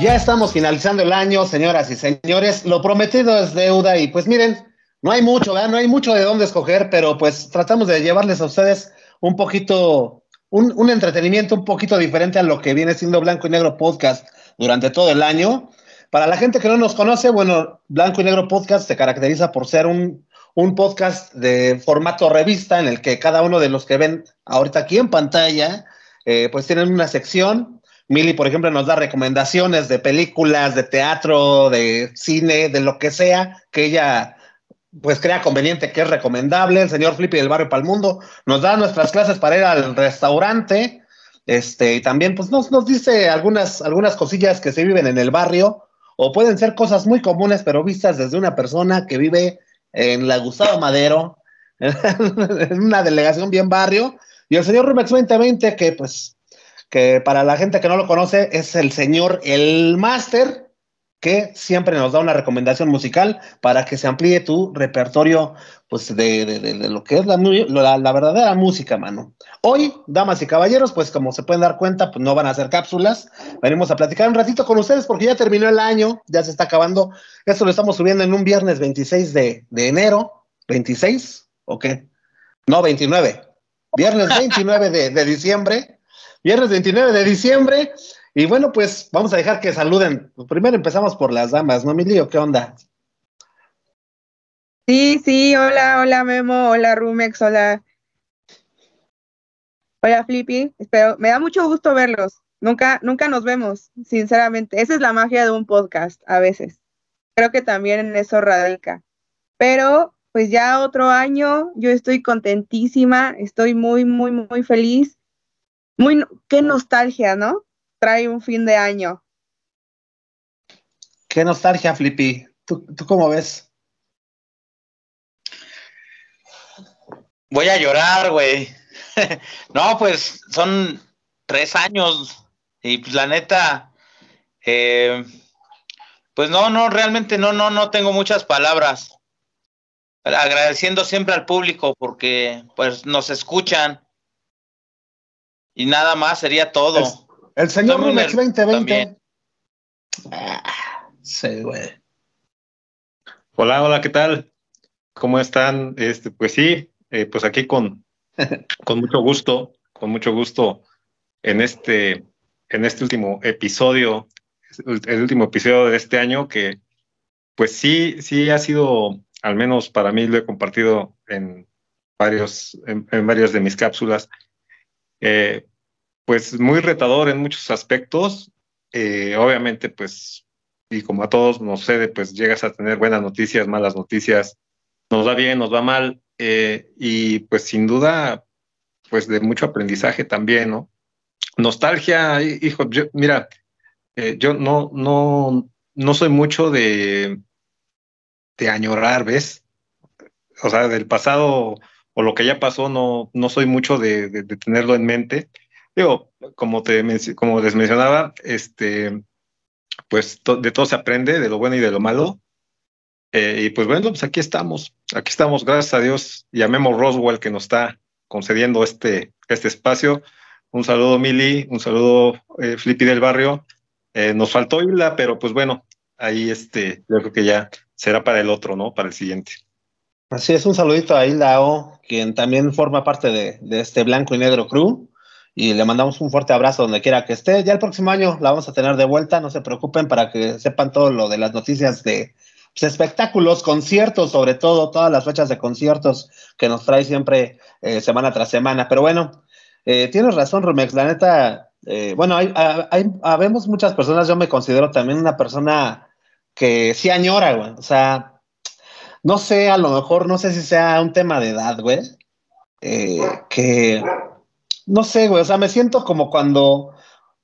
Ya estamos finalizando el año, señoras y señores. Lo prometido es deuda y pues miren, no hay mucho, ¿verdad? No hay mucho de dónde escoger, pero pues tratamos de llevarles a ustedes un poquito, un, entretenimiento un poquito diferente a lo que viene siendo Blanco y Negro Podcast durante todo el año. Para la gente que no nos conoce, bueno, Blanco y Negro Podcast se caracteriza por ser un, un podcast de formato revista en el que cada uno de los que ven ahorita aquí en pantalla, eh, pues tienen una sección Mili, por ejemplo, nos da recomendaciones de películas, de teatro, de cine, de lo que sea que ella pues crea conveniente, que es recomendable. El señor Flippy del Barrio Palmundo nos da nuestras clases para ir al restaurante. Este, y también pues nos, nos dice algunas, algunas cosillas que se viven en el barrio, o pueden ser cosas muy comunes, pero vistas desde una persona que vive en la Gustavo Madero, en una delegación bien barrio. Y el señor Rumex 2020, que pues que para la gente que no lo conoce es el señor El Máster, que siempre nos da una recomendación musical para que se amplíe tu repertorio pues de, de, lo que es la, la, verdadera música, mano. Hoy, damas y caballeros, pues como se pueden dar cuenta, pues no van a hacer cápsulas. Venimos a platicar un ratito con ustedes porque ya terminó el año, ya se está acabando. Esto lo estamos subiendo en un viernes 26 de, enero. ¿26? ¿O qué? No, 29. Viernes 29 de, de diciembre viernes 29 de diciembre. Y bueno, pues vamos a dejar que saluden. Primero empezamos por las damas, ¿no, Milio? ¿Qué onda? Sí, sí, hola, hola Memo, hola Rumex, hola. Hola Flippy, espero, me da mucho gusto verlos. Nunca, nunca nos vemos, sinceramente. Esa es la magia de un podcast, a veces. Creo que también en eso radica. Pero, pues ya otro año, yo estoy contentísima, estoy muy, muy, muy feliz muy, qué nostalgia, ¿no? Trae un fin de año. Qué nostalgia, Flippy. ¿Tú, ¿Tú cómo ves? Voy a llorar, güey. no, pues son tres años y pues la neta, eh, pues no, no, realmente no, no, no tengo muchas palabras. Agradeciendo siempre al público porque pues nos escuchan y nada más sería todo. El, el señor Rumex 2020. Ah, sí, güey. Hola, hola, ¿qué tal? ¿Cómo están? Este, pues sí, eh, pues aquí con, con mucho gusto, con mucho gusto en este, en este último episodio, el último episodio de este año que pues sí, sí ha sido, al menos para mí lo he compartido en varios, en, en varias de mis cápsulas, eh, pues muy retador en muchos aspectos. Eh, obviamente, pues, y como a todos nos sucede, pues llegas a tener buenas noticias, malas noticias, nos va bien, nos va mal, eh, y pues sin duda, pues de mucho aprendizaje también, ¿no? Nostalgia, hijo, yo, mira, yo no, no, no soy mucho de, de añorar, ¿ves? O sea, del pasado o lo que ya pasó, no, no soy mucho de, de, de tenerlo en mente Digo, como, te, como les mencionaba, este, pues to, de todo se aprende, de lo bueno y de lo malo. Eh, y pues bueno, pues aquí estamos, aquí estamos, gracias a Dios, y a Roswell que nos está concediendo este, este espacio. Un saludo, Mili, un saludo, eh, Flippy del Barrio. Eh, nos faltó Isla, pero pues bueno, ahí este, yo creo que ya será para el otro, ¿no? Para el siguiente. Así es, un saludito a Hilda quien también forma parte de, de este Blanco y Negro Crew y le mandamos un fuerte abrazo donde quiera que esté. Ya el próximo año la vamos a tener de vuelta, no se preocupen para que sepan todo lo de las noticias de pues, espectáculos, conciertos, sobre todo todas las fechas de conciertos que nos trae siempre eh, semana tras semana. Pero bueno, eh, tienes razón, Rumex, la neta, eh, bueno, hay, hay, habemos muchas personas, yo me considero también una persona que sí añora, güey, o sea, no sé, a lo mejor, no sé si sea un tema de edad, güey, eh, que no sé, güey, o sea, me siento como cuando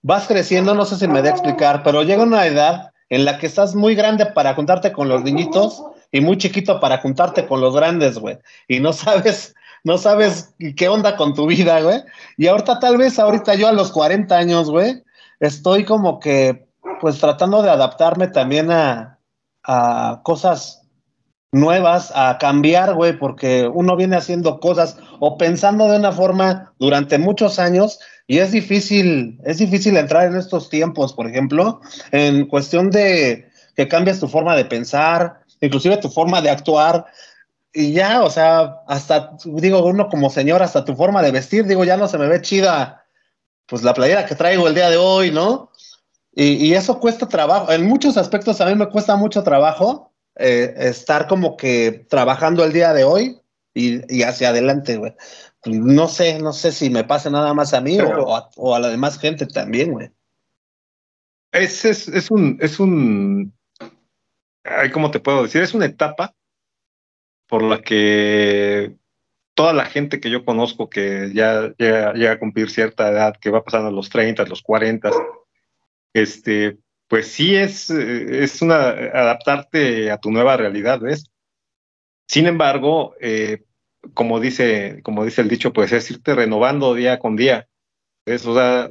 vas creciendo, no sé si me da a explicar, pero llega una edad en la que estás muy grande para juntarte con los niñitos y muy chiquito para juntarte con los grandes, güey. Y no sabes, no sabes qué onda con tu vida, güey. Y ahorita tal vez, ahorita yo a los 40 años, güey, estoy como que, pues tratando de adaptarme también a, a cosas nuevas a cambiar, güey, porque uno viene haciendo cosas o pensando de una forma durante muchos años y es difícil, es difícil entrar en estos tiempos, por ejemplo, en cuestión de que cambias tu forma de pensar, inclusive tu forma de actuar, y ya, o sea, hasta, digo, uno como señor, hasta tu forma de vestir, digo, ya no se me ve chida, pues la playera que traigo el día de hoy, ¿no? Y, eso cuesta trabajo, en muchos aspectos a mí me cuesta mucho trabajo eh, estar como que trabajando el día de hoy y, hacia adelante, güey. No sé, no sé si me pasa nada más a mí o, a, la demás gente también, güey. Es, es, es un, es un, ¿cómo te puedo decir? Es una etapa por la que toda la gente que yo conozco que ya llega, a cumplir cierta edad, que va pasando a los 30, los 40, este, pues sí es, es una, adaptarte a tu nueva realidad, ¿ves? Sin embargo, eh, como, dice, como dice el dicho, pues es irte renovando día con día. ¿ves? O sea,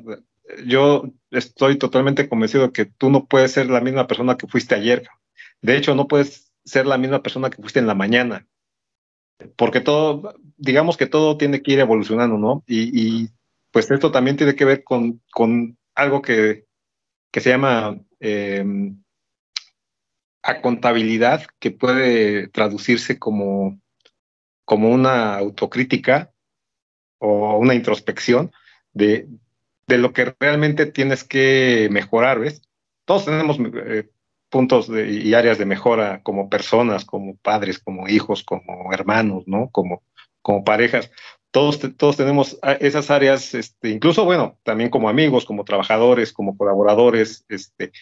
yo estoy totalmente convencido que tú no puedes ser la misma persona que fuiste ayer. De hecho, no puedes ser la misma persona que fuiste en la mañana. Porque todo, digamos que todo tiene que ir evolucionando, ¿no? Y, pues esto también tiene que ver con, algo que, se llama eh, a contabilidad, que puede traducirse como, como una autocrítica o una introspección de, de lo que realmente tienes que mejorar, ¿ves? Todos tenemos eh, puntos y áreas de mejora como personas, como padres, como hijos, como hermanos, ¿no? Como, como parejas. Todos, todos tenemos esas áreas, este, incluso, bueno, también como amigos, como trabajadores, como colaboradores, este,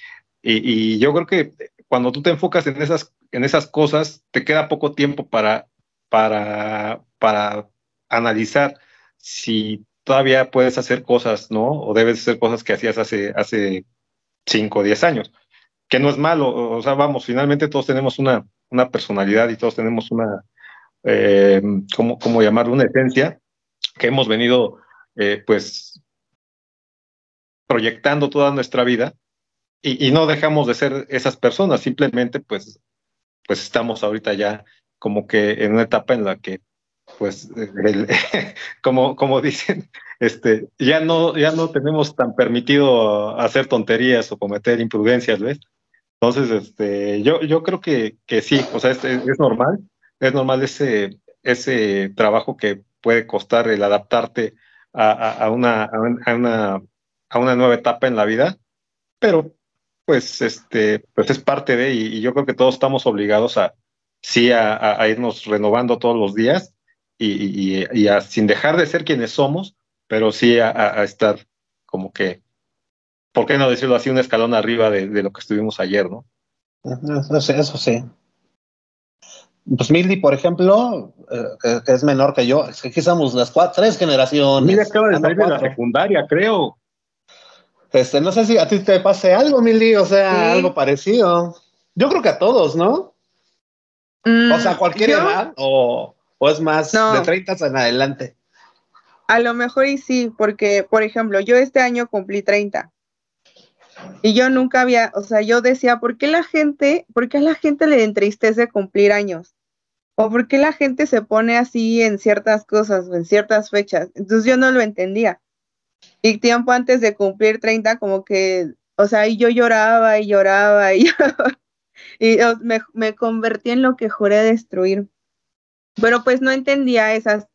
y, yo creo que cuando tú te enfocas en esas, en esas cosas, te queda poco tiempo para, para, para analizar si todavía puedes hacer cosas, ¿no? O debes hacer cosas que hacías hace, hace 5 o 10 años que no es malo, o sea, vamos, finalmente todos tenemos una, una personalidad y todos tenemos una, eh, ¿cómo, llamarlo? Una esencia que hemos venido, eh, pues, proyectando toda nuestra vida y, no dejamos de ser esas personas, simplemente, pues, pues estamos ahorita ya como que en una etapa en la que, pues, como, como dicen, este, ya no, ya no tenemos tan permitido hacer tonterías o cometer imprudencias, ¿ves? Entonces, este, yo, yo creo que, que sí, o sea, es, es, normal, es normal ese, ese trabajo que puede costar el adaptarte a, a, una, a, una, a una nueva etapa en la vida, pero pues, este, pues es parte de, y, yo creo que todos estamos obligados a, sí, a, irnos renovando todos los días y, y, y sin dejar de ser quienes somos, pero sí a, estar como que ¿por qué no decirlo así, un escalón arriba de, lo que estuvimos ayer, ¿no? Eso, sí. Pues Mildy, por ejemplo, eh, que es menor que yo, es que aquí somos las cuatro, tres generaciones. Mira, acaba de salir de la secundaria, creo. Este, no sé si a ti te pase algo, Mildy, o sea, algo parecido. Yo creo que a todos, ¿no? Mm, o sea, cualquier edad, o, es más de 30 en adelante. A lo mejor y sí, porque, por ejemplo, yo este año cumplí 30. Y yo nunca había, o sea, yo decía, ¿por qué la gente, por qué a la gente le entristece cumplir años? ¿O por qué la gente se pone así en ciertas cosas o en ciertas fechas? Entonces yo no lo entendía. Y tiempo antes de cumplir 30, como que, o sea, y yo lloraba y lloraba y me, me convertí en lo que juré destruir. Pero pues no entendía esas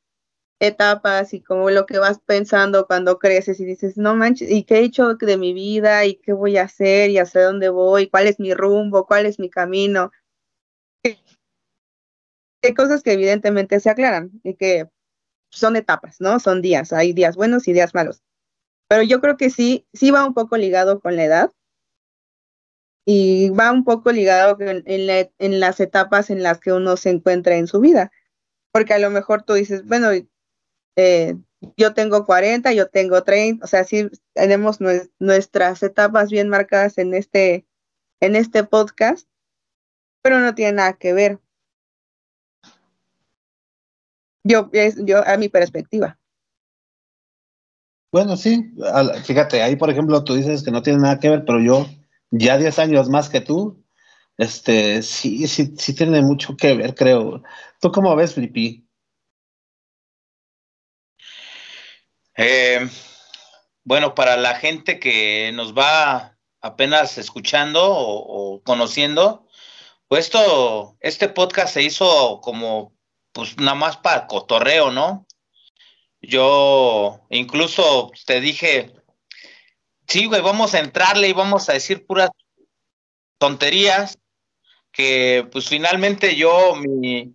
etapas y como lo que vas pensando cuando creces y dices, no manches, ¿y qué he hecho de mi vida? ¿Y qué voy a hacer? ¿Y hacia dónde voy? ¿Cuál es mi rumbo? ¿Cuál es mi camino? Hay cosas que evidentemente se aclaran y que son etapas, ¿no? Son días, hay días buenos y días malos. Pero yo creo que sí, sí va un poco ligado con la edad y va un poco ligado en, en las etapas en las que uno se encuentra en su vida. Porque a lo mejor tú dices, bueno, eh, yo tengo 40, yo tengo 30, o sea, sí tenemos nuestras etapas bien marcadas en este, en este podcast, pero no tiene nada que ver. Yo, yo a mi perspectiva. Bueno, sí, fíjate, ahí por ejemplo tú dices que no tiene nada que ver, pero yo ya 10 años más que tú, este, sí, sí, sí tiene mucho que ver, creo. ¿Tú cómo ves, Flippy? Eh, bueno, para la gente que nos va apenas escuchando o, conociendo, pues esto, este podcast se hizo como, pues nada más para cotorreo, ¿no? Yo incluso te dije, sí, güey, vamos a entrarle y vamos a decir puras tonterías, que pues finalmente yo, mi,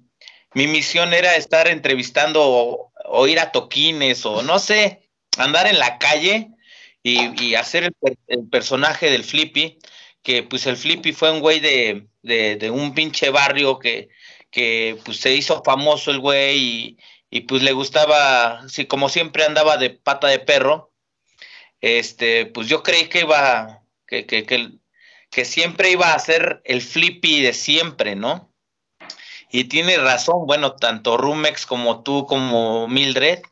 mi misión era estar entrevistando o, ir a toquines o no sé, andar en la calle y, hacer el, personaje del Flippy, que pues el Flippy fue un güey de, de, un pinche barrio que, que pues se hizo famoso el güey y, y pues le gustaba, sí, como siempre andaba de pata de perro, este, pues yo creí que iba, que, que, que, que siempre iba a ser el Flippy de siempre, ¿no? Y tiene razón, bueno, tanto Rumex como tú, como Mildred,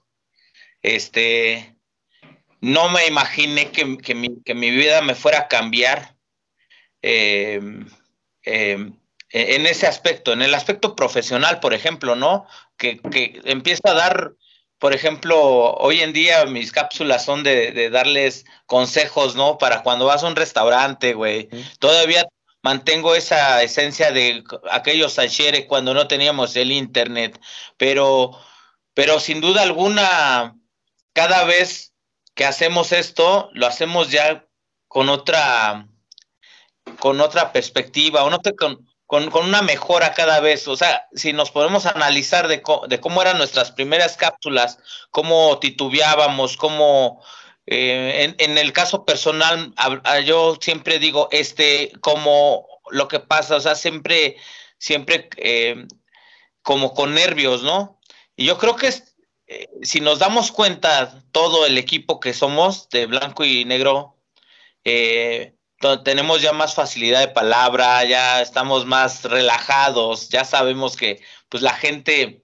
este, no me imaginé que, que, mi, que mi, vida me fuera a cambiar em, em, e, en ese aspecto, en el aspecto profesional, por ejemplo, ¿no? Que, que empieza a dar, por ejemplo, hoy en día mis cápsulas son de, de darles consejos, ¿no? Para cuando vas a un restaurante, güey. Todavía mantengo esa esencia de aquellos ayeres cuando no teníamos el internet, pero, pero sin duda alguna, cada vez que hacemos esto, lo hacemos ya con otra, con otra perspectiva, con, con, con, una mejora cada vez. O sea, si nos podemos analizar de, de cómo eran nuestras primeras cápsulas, cómo titubeábamos, cómo eh, en, el caso personal, yo siempre digo, este, como lo que pasa, o sea, siempre, siempre eh, como con nervios, ¿no? Y yo creo que eh, si nos damos cuenta, todo el equipo que somos de blanco y negro, tenemos ya más facilidad de palabra, ya estamos más relajados, ya sabemos que pues la gente,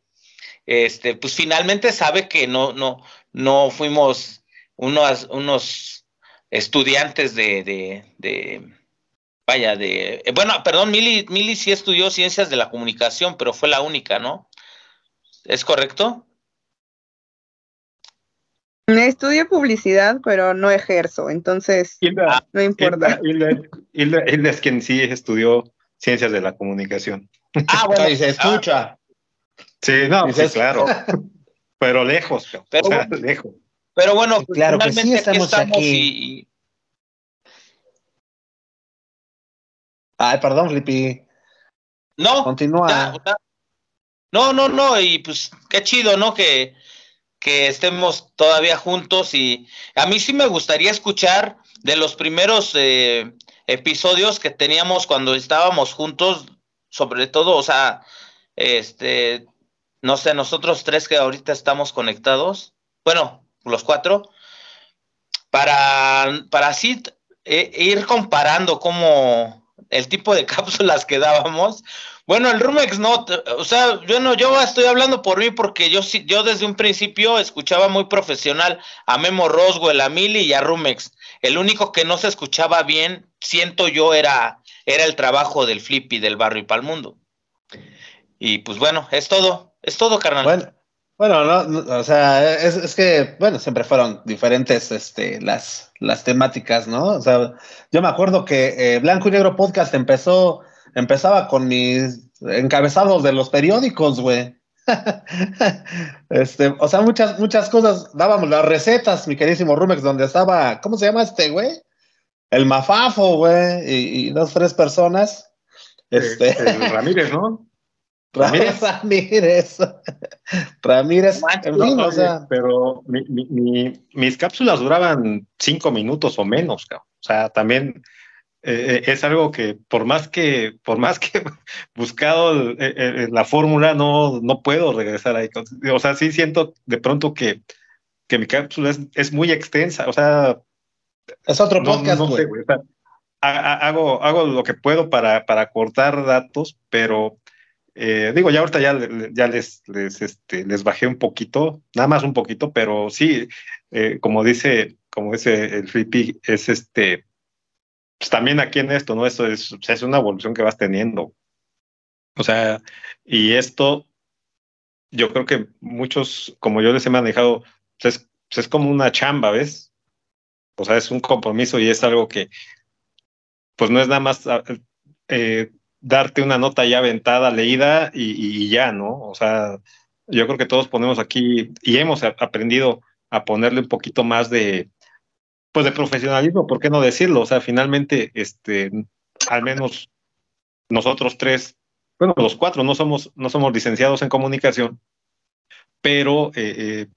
este, pues finalmente sabe que no, no, no fuimos unos, unos estudiantes de, de, de, vaya, de, eh, bueno, perdón, Mili, Mili sí estudió ciencias de la comunicación, pero fue la única, ¿no? ¿Es correcto? Estudio publicidad, pero no ejerzo, entonces no importa. Hilda, es quien sí estudió ciencias de la comunicación. Ah, bueno, y se escucha. Sí, no, sí, claro. pero lejos, pero, o sea, lejos. Pero bueno, claro que sí estamos, aquí. Ay, perdón, Flippy. No. Continúa. no, no, no, y pues qué chido, ¿no? Que, que estemos todavía juntos y a mí sí me gustaría escuchar de los primeros eh, episodios que teníamos cuando estábamos juntos, sobre todo, o sea, este, no sé, nosotros tres que ahorita estamos conectados, bueno, los cuatro, para, para así eh, ir comparando como el tipo de cápsulas que dábamos. Bueno, el Rumex no, o sea, yo no, yo estoy hablando por mí porque yo yo desde un principio escuchaba muy profesional a Memo Roswell, a Mili y a Rumex. El único que no se escuchaba bien, siento yo, era, era el trabajo del Flippy del barrio y Palmundo. Y pues bueno, es todo, es todo, carnal. Bueno, no, o sea, es, es, que, bueno, siempre fueron diferentes este, las, las temáticas, ¿no? O sea, yo me acuerdo que eh, Blanco y Negro Podcast empezó, empezaba con mis encabezados de los periódicos, güey. este, o sea, muchas, muchas cosas, dábamos las recetas, mi queridísimo Rumex, donde estaba, ¿cómo se llama este güey? El Mafafo, güey, y, y dos, tres personas. Este... El Ramírez, ¿no? Ramírez. Ramírez. Ramírez. o sea. Pero mis cápsulas duraban cinco minutos o menos, o sea, también eh, eh, es algo que por más que por más que buscado la fórmula no, no puedo regresar ahí. O sea, sí siento de pronto que, que mi cápsula es, muy extensa, o sea... Es otro podcast, hago, hago lo que puedo para, para cortar datos, pero eh, digo, ya ahorita ya, ya les, les, este, les bajé un poquito, nada más un poquito, pero sí, eh, como dice, como dice el Flippy, es este, pues también aquí en esto, ¿no? Esto es, es una evolución que vas teniendo. O sea, y esto, yo creo que muchos, como yo les he manejado, pues es, pues es como una chamba, ¿ves? O sea, es un compromiso y es algo que, pues no es nada más eh, darte una nota ya aventada, leída y, ya, ¿no? O sea, yo creo que todos ponemos aquí y hemos aprendido a ponerle un poquito más de, pues de profesionalismo, ¿por qué no decirlo? O sea, finalmente, este, al menos nosotros tres, bueno, los cuatro no somos, no somos licenciados en comunicación, pero eh, eh,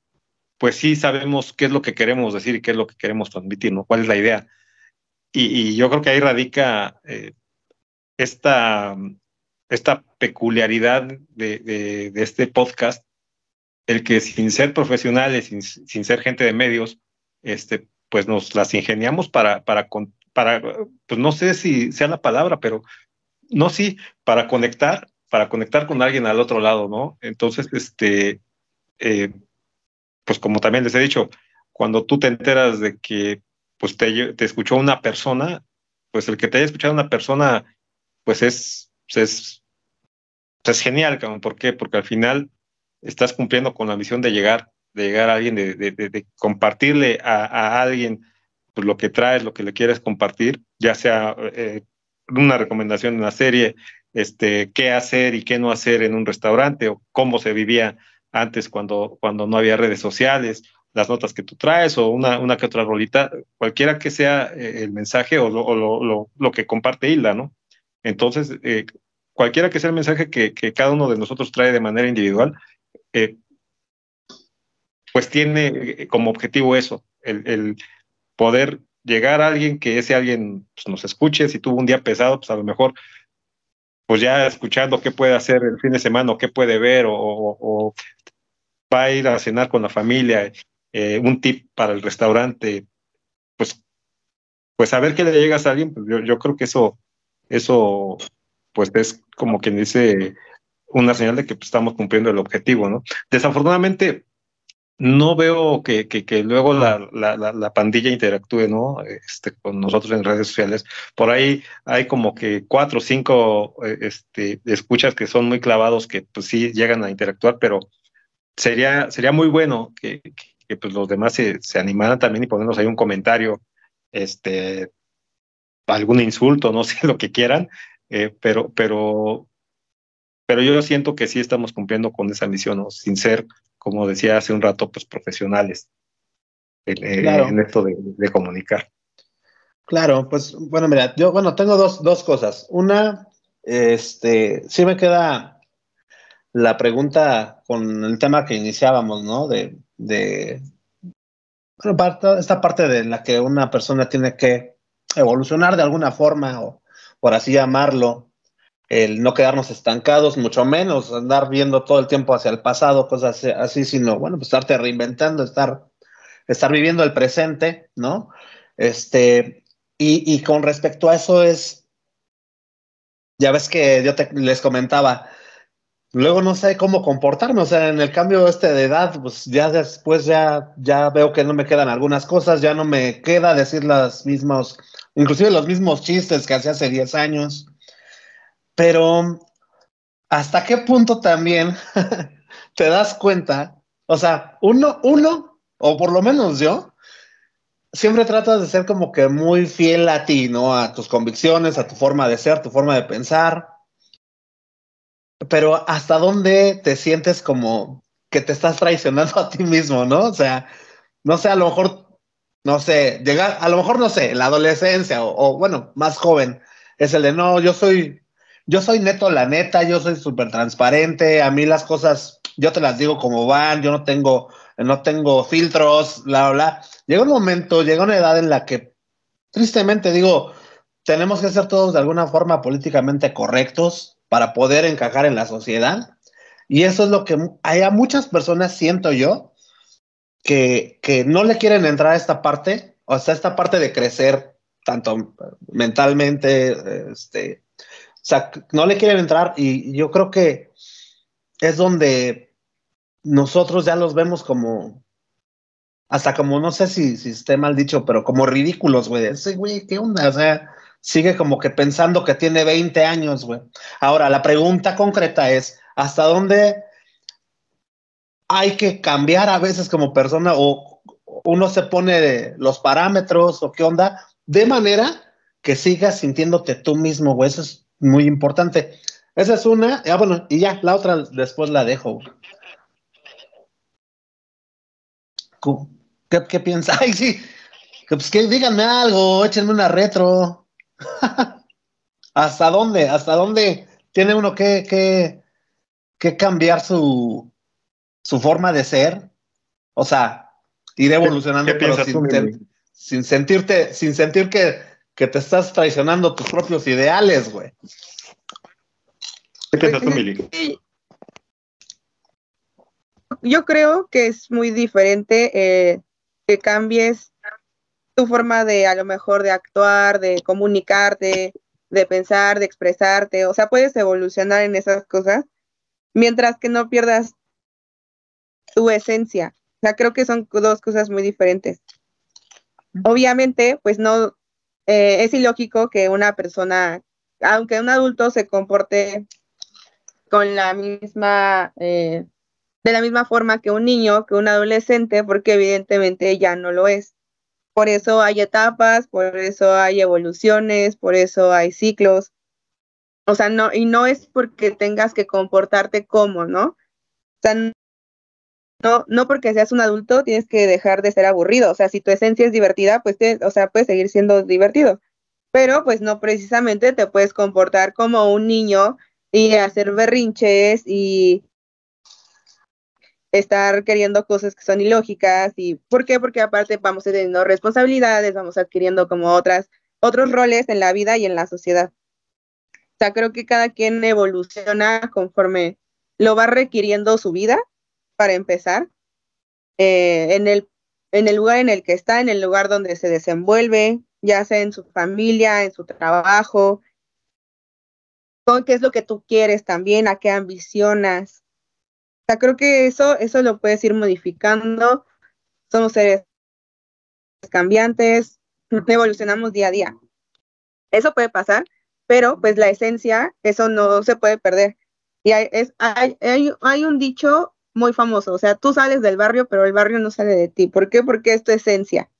pues sí sabemos qué es lo que queremos decir y qué es lo que queremos transmitir, ¿no? ¿Cuál es la idea? Y, yo creo que ahí radica eh, esta, esta peculiaridad de, de, este podcast, el que sin ser profesionales, sin, sin ser gente de medios, este, pues nos las ingeniamos para, para, para, pues no sé si sea la palabra, pero no, sí, para conectar, para conectar con alguien al otro lado, ¿no? Entonces, este, eh, pues como también les he dicho, cuando tú te enteras de que pues te, te escuchó una persona, pues el que te haya escuchado una persona, pues es, es, es genial, ¿por qué? Porque al final estás cumpliendo con la misión de llegar de llegar a alguien, de, de, de compartirle a, alguien pues, lo que traes, lo que le quieres compartir, ya sea eh, una recomendación de una serie, este, qué hacer y qué no hacer en un restaurante o cómo se vivía antes cuando, cuando no había redes sociales, las notas que tú traes o una, una que otra rolita, cualquiera que sea eh, el mensaje o, lo, lo, lo, lo, que comparte Hilda, ¿no? Entonces, eh, cualquiera que sea el mensaje que, que, cada uno de nosotros trae de manera individual, eh, pues tiene eh, como objetivo eso, el, poder llegar a alguien que ese alguien pues, nos escuche, si tuvo un día pesado, pues a lo mejor, pues ya escuchando qué puede hacer el fin de semana o qué puede ver o, va a ir a cenar con la familia, eh, un tip para el restaurante, pues, pues a ver qué le llegas a alguien, pues yo, yo creo que eso, eso, pues es como quien dice una señal de que pues, estamos cumpliendo el objetivo, ¿no? Desafortunadamente, no veo que, luego la, la, la, pandilla interactúe, ¿no? Este, con nosotros en redes sociales. Por ahí hay como que cuatro o cinco este, escuchas que son muy clavados, que pues sí llegan a interactuar, pero sería, sería muy bueno que, que pues los demás se, se, animaran también y ponernos ahí un comentario, este, algún insulto, no sé, lo que quieran, eh, pero, pero, pero yo siento que sí estamos cumpliendo con esa misión, ¿no? sin ser como decía hace un rato, pues profesionales en, claro. en esto de, de, comunicar. Claro, pues bueno, mira, yo bueno, tengo dos, dos cosas. Una, este, sí me queda la pregunta con el tema que iniciábamos, ¿no? De, de bueno, esta parte de la que una persona tiene que evolucionar de alguna forma, o por así llamarlo, el no quedarnos estancados, mucho menos andar viendo todo el tiempo hacia el pasado, cosas así, sino, bueno, pues estarte reinventando, estar, estar viviendo el presente, ¿no? Este, y, y con respecto a eso es, ya ves que yo te, les comentaba, luego no sé cómo comportarme, o sea, en el cambio este de edad, pues ya después ya, ya veo que no me quedan algunas cosas, ya no me queda decir las mismas, inclusive los mismos chistes que hacía hace 10 años, pero, ¿hasta qué punto también te das cuenta? O sea, uno, uno, o por lo menos yo, siempre tratas de ser como que muy fiel a ti, ¿no? A tus convicciones, a tu forma de ser, tu forma de pensar. Pero ¿hasta dónde te sientes como que te estás traicionando a ti mismo, ¿no? O sea, no sé, a lo mejor, no sé, llegar, a lo mejor, no sé, la adolescencia o, o bueno, más joven, es el de, no, yo soy yo soy neto, la neta, yo soy súper transparente, a mí las cosas, yo te las digo como van, yo no tengo, no tengo filtros, bla, bla. Llega un momento, llega una edad en la que, tristemente digo, tenemos que ser todos de alguna forma políticamente correctos para poder encajar en la sociedad. Y eso es lo que hay a muchas personas, siento yo, que, que no le quieren entrar a esta parte, o sea, esta parte de crecer tanto mentalmente, este, o sea, no le quieren entrar y yo creo que es donde nosotros ya los vemos como, hasta como, no sé si, si esté mal dicho, pero como ridículos, güey. Ese güey, ¿qué onda? O sea, sigue como que pensando que tiene 20 años, güey. Ahora, la pregunta concreta es, ¿hasta dónde hay que cambiar a veces como persona o uno se pone los parámetros o qué onda, de manera que sigas sintiéndote tú mismo, güey? Eso es muy importante. Esa es una, ah, bueno, y ya, la otra después la dejo. ¿Qué, qué? Ay, sí, pues díganme algo, échenme una retro. ¿Hasta dónde? ¿Hasta dónde tiene uno que, que, que cambiar su, su forma de ser? O sea, ir evolucionando, pero sin, sin, sentirte, sin sentir que, que, te estás traicionando tus propios ideales, güey. ¿Qué piensas tú, Mili? Yo creo que es muy diferente eh, que cambies tu forma de a lo mejor de actuar, de comunicarte, de pensar, de expresarte, o sea, puedes evolucionar en esas cosas mientras que no pierdas tu esencia. O sea, creo que son dos cosas muy diferentes. Obviamente, pues no, eh, es ilógico que una persona, aunque un adulto se comporte con la misma, eh, de la misma forma que un niño, que un adolescente, porque evidentemente ya no lo es. Por eso hay etapas, por eso hay evoluciones, por eso hay ciclos. O sea, no, y no es porque tengas que comportarte como, ¿no? O sea, no, no porque seas un adulto tienes que dejar de ser aburrido. O sea, si tu esencia es divertida, pues, te, o sea, puedes seguir siendo divertido. Pero, pues, no precisamente te puedes comportar como un niño y hacer berrinches y estar queriendo cosas que son ilógicas y ¿por qué? Porque aparte vamos teniendo responsabilidades, vamos adquiriendo como otras otros roles en la vida y en la sociedad. O sea, creo que cada quien evoluciona conforme lo va requiriendo su vida, para empezar, eh, en, el, en el lugar en el que está, en el lugar donde se desenvuelve, ya sea en su familia, en su trabajo, con qué es lo que tú quieres también, a qué ambicionas, sea, creo que eso, eso lo puedes ir modificando. Somos seres cambiantes, evolucionamos día a día. Eso puede pasar, pero pues la esencia, eso no se puede perder. Y hay, es, hay, hay, un dicho muy famoso, o sea, tú sales del barrio, pero el barrio no sale de ti. ¿Por qué? Porque es tu esencia.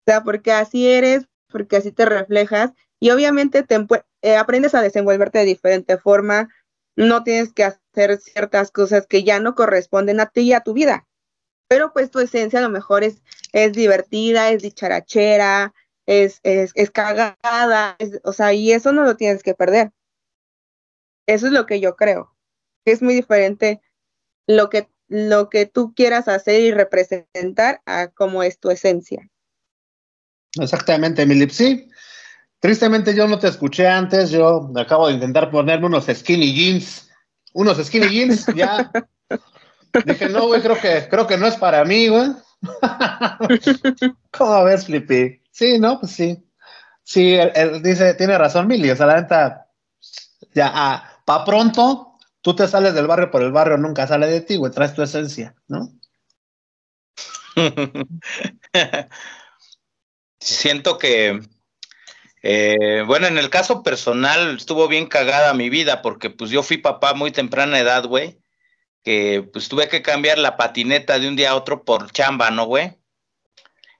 O sea, porque así eres, porque así te reflejas y obviamente te, eh, aprendes a desenvolverte de diferente forma, no tienes que hacer ciertas cosas que ya no corresponden a ti y a tu vida. Pero pues tu esencia a lo mejor es, es divertida, es dicharachera, es, es, es cagada, o sea, y eso no lo tienes que perder. Eso es lo que yo creo. Es muy diferente lo que, lo que tú quieras hacer y representar a cómo es tu esencia. Exactamente, Milip. Tristemente yo no te escuché antes, yo acabo de intentar ponerme unos skinny jeans, unos skinny jeans, ya. Dije, no, güey, creo que, creo que no es para mí, güey. ¿Cómo ves, Flippy? Sí, no, pues sí. Sí, él, dice, tiene razón, Mili, o sea, la neta, ya, ah, pa' pronto, tú te sales del barrio, pero el barrio nunca sale de ti, güey, traes tu esencia, ¿no? Siento que eh, bueno, en el caso personal estuvo bien cagada mi vida porque pues yo fui papá muy temprana edad, güey, que pues tuve que cambiar la patineta de un día a otro por chamba, ¿no, güey?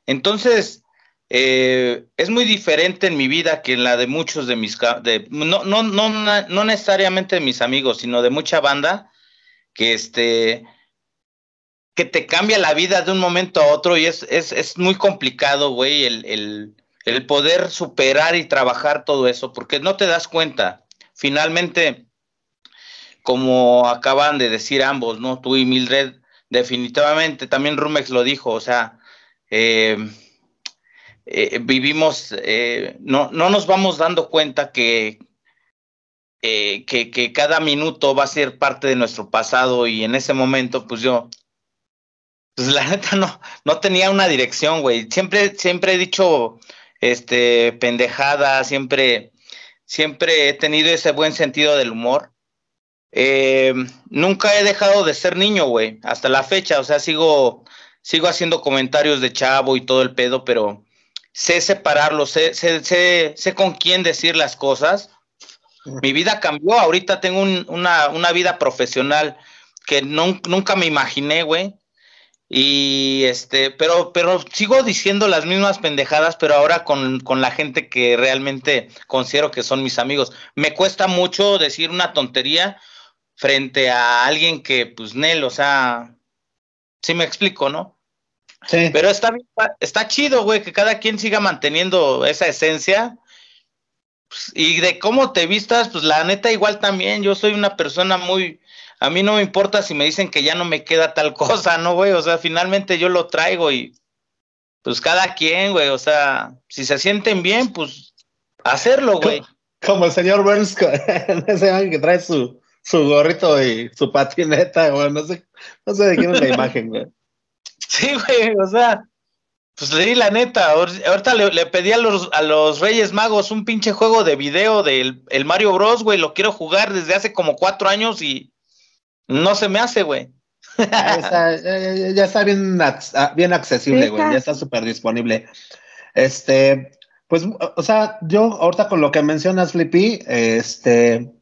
Entonces, eh, es muy diferente en mi vida que en la de muchos de mis, de, no, no, no, no necesariamente de mis amigos, sino de mucha banda, que este, que te cambia la vida de un momento a otro y es, es, es muy complicado, güey, el, el el poder superar y trabajar todo eso, porque no te das cuenta. Finalmente, como acaban de decir ambos, ¿no? Tú y Mildred, definitivamente, también Rumex lo dijo, o sea, eh, eh, vivimos, eh, no, no nos vamos dando cuenta que, que, que, cada minuto va a ser parte de nuestro pasado y en ese momento, pues yo, pues la neta no, no tenía una dirección, güey. Siempre, siempre he dicho, este, pendejada, siempre, siempre he tenido ese buen sentido del humor. Eh, nunca he dejado de ser niño, güey, hasta la fecha, o sea, sigo, sigo haciendo comentarios de chavo y todo el pedo, pero sé separarlo, sé, sé, sé, sé con quién decir las cosas. Mi vida cambió, ahorita tengo una, una, vida profesional que nunca me imaginé, güey. Y este, pero, pero sigo diciendo las mismas pendejadas, pero ahora con, con, la gente que realmente considero que son mis amigos. Me cuesta mucho decir una tontería frente a alguien que, pues, Nel, o sea, sí me explico, ¿no? Sí. Pero está, está chido, güey, que cada quien siga manteniendo esa esencia. Pues, y de cómo te vistas, pues la neta igual también. Yo soy una persona muy, a mí no me importa si me dicen que ya no me queda tal cosa, ¿no, güey? O sea, finalmente yo lo traigo y pues cada quien, güey, o sea, si se sienten bien, pues hacerlo, güey. Como el señor Burns, ese año que trae su, su gorrito y su patineta, güey, no sé, no sé de quién es la imagen, güey. Sí, güey, o sea, pues le di la neta, ahorita le, pedí a los, a los Reyes Magos un pinche juego de video del el Mario Bros, güey, lo quiero jugar desde hace como cuatro años y no se me hace, güey. ya, está bien, ah, bien accesible, güey. Ya está súper disponible. Este, pues, o sea, yo ahorita con lo que mencionas, Flippy, este,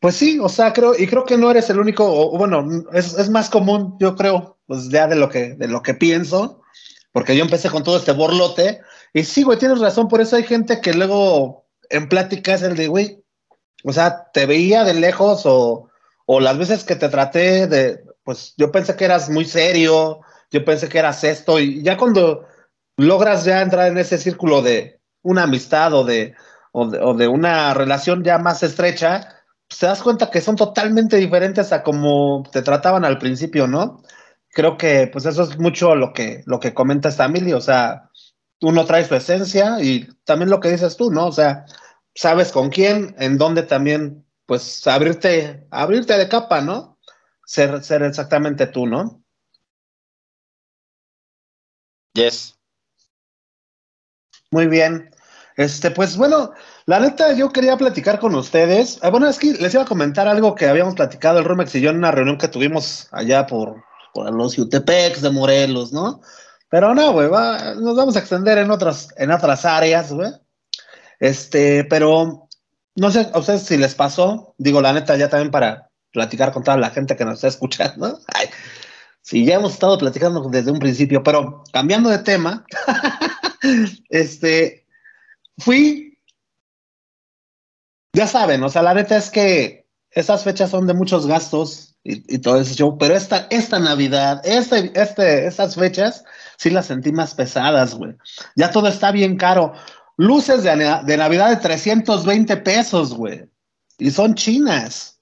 pues sí, o sea, creo, y creo que no eres el único, o, bueno, es, más común, yo creo, pues ya de lo que, de lo que pienso, porque yo empecé con todo este borlote, y sí, güey, tienes razón, por eso hay gente que luego en pláticas el de, güey, o sea, te veía de lejos o o las veces que te traté de, pues yo pensé que eras muy serio, yo pensé que eras esto, y ya cuando logras ya entrar en ese círculo de una amistad o de, o de, una relación ya más estrecha, pues te das cuenta que son totalmente diferentes a como te trataban al principio, ¿no? Creo que pues eso es mucho lo que, lo que comenta esta Mili, o sea, uno trae su esencia y también lo que dices tú, ¿no? O sea, sabes con quién, en dónde también pues abrirte, abrirte de capa, ¿no? Ser, ser exactamente tú, ¿no? Yes. Muy bien. Este, pues bueno, la neta, yo quería platicar con ustedes. Ah, bueno, es que les iba a comentar algo que habíamos platicado el Rumex y yo en una reunión que tuvimos allá por, por los UTPEX de Morelos, ¿no? Pero no, güey, nos vamos a extender en otras, en otras áreas, güey. Este, pero no sé a ustedes si les pasó, digo la neta ya también para platicar con toda la gente que nos está escuchando. Ay, sí, ya hemos estado platicando desde un principio, pero cambiando de tema, este, fui, ya saben, o sea, la neta es que esas fechas son de muchos gastos y, todo eso, pero esta, esta Navidad, este, este, estas fechas, sí las sentí más pesadas, güey. Ya todo está bien caro luces de, Navidad de 320 pesos, güey. Y son chinas.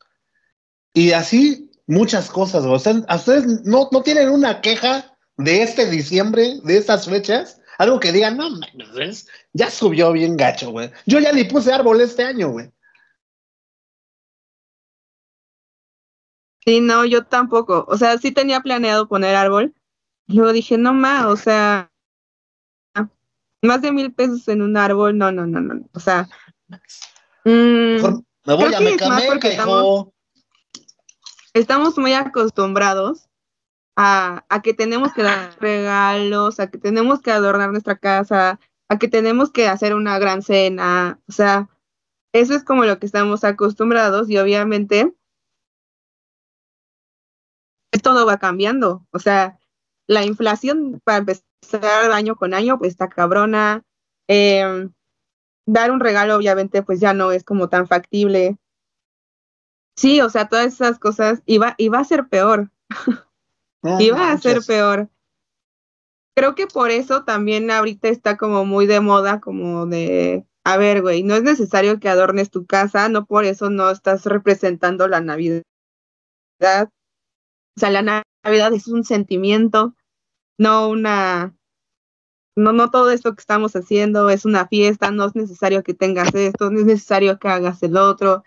Y así muchas cosas, güey. ¿A ustedes no, no tienen una queja de este diciembre, de estas fechas? Algo que digan, no, ya subió bien gacho, güey. Yo ya ni puse árbol este año, güey. Sí, no, yo tampoco. O sea, sí tenía planeado poner árbol. Luego dije, no más, o sea, más de mil pesos en un árbol, no, no, no, no. O sea, mm, me voy a Mecameca, estamos, estamos muy acostumbrados a, a, que tenemos que dar regalos, a que tenemos que adornar nuestra casa, a que tenemos que hacer una gran cena. O sea, eso es como lo que estamos acostumbrados y obviamente todo va cambiando. O sea, la inflación, para empezar, año con año, pues está cabrona. Em, dar un regalo, obviamente, pues ya no es como tan factible. Sí, o sea, todas esas cosas iba, iba a ser peor. iba a ser peor. Creo que por eso también ahorita está como muy de moda, como de, a ver, güey, no es necesario que adornes tu casa, no por eso no estás representando la Navidad. O sea, la Navidad es un sentimiento, no una, no, no todo esto que estamos haciendo es una fiesta, no es necesario que tengas esto, no es necesario que hagas el otro.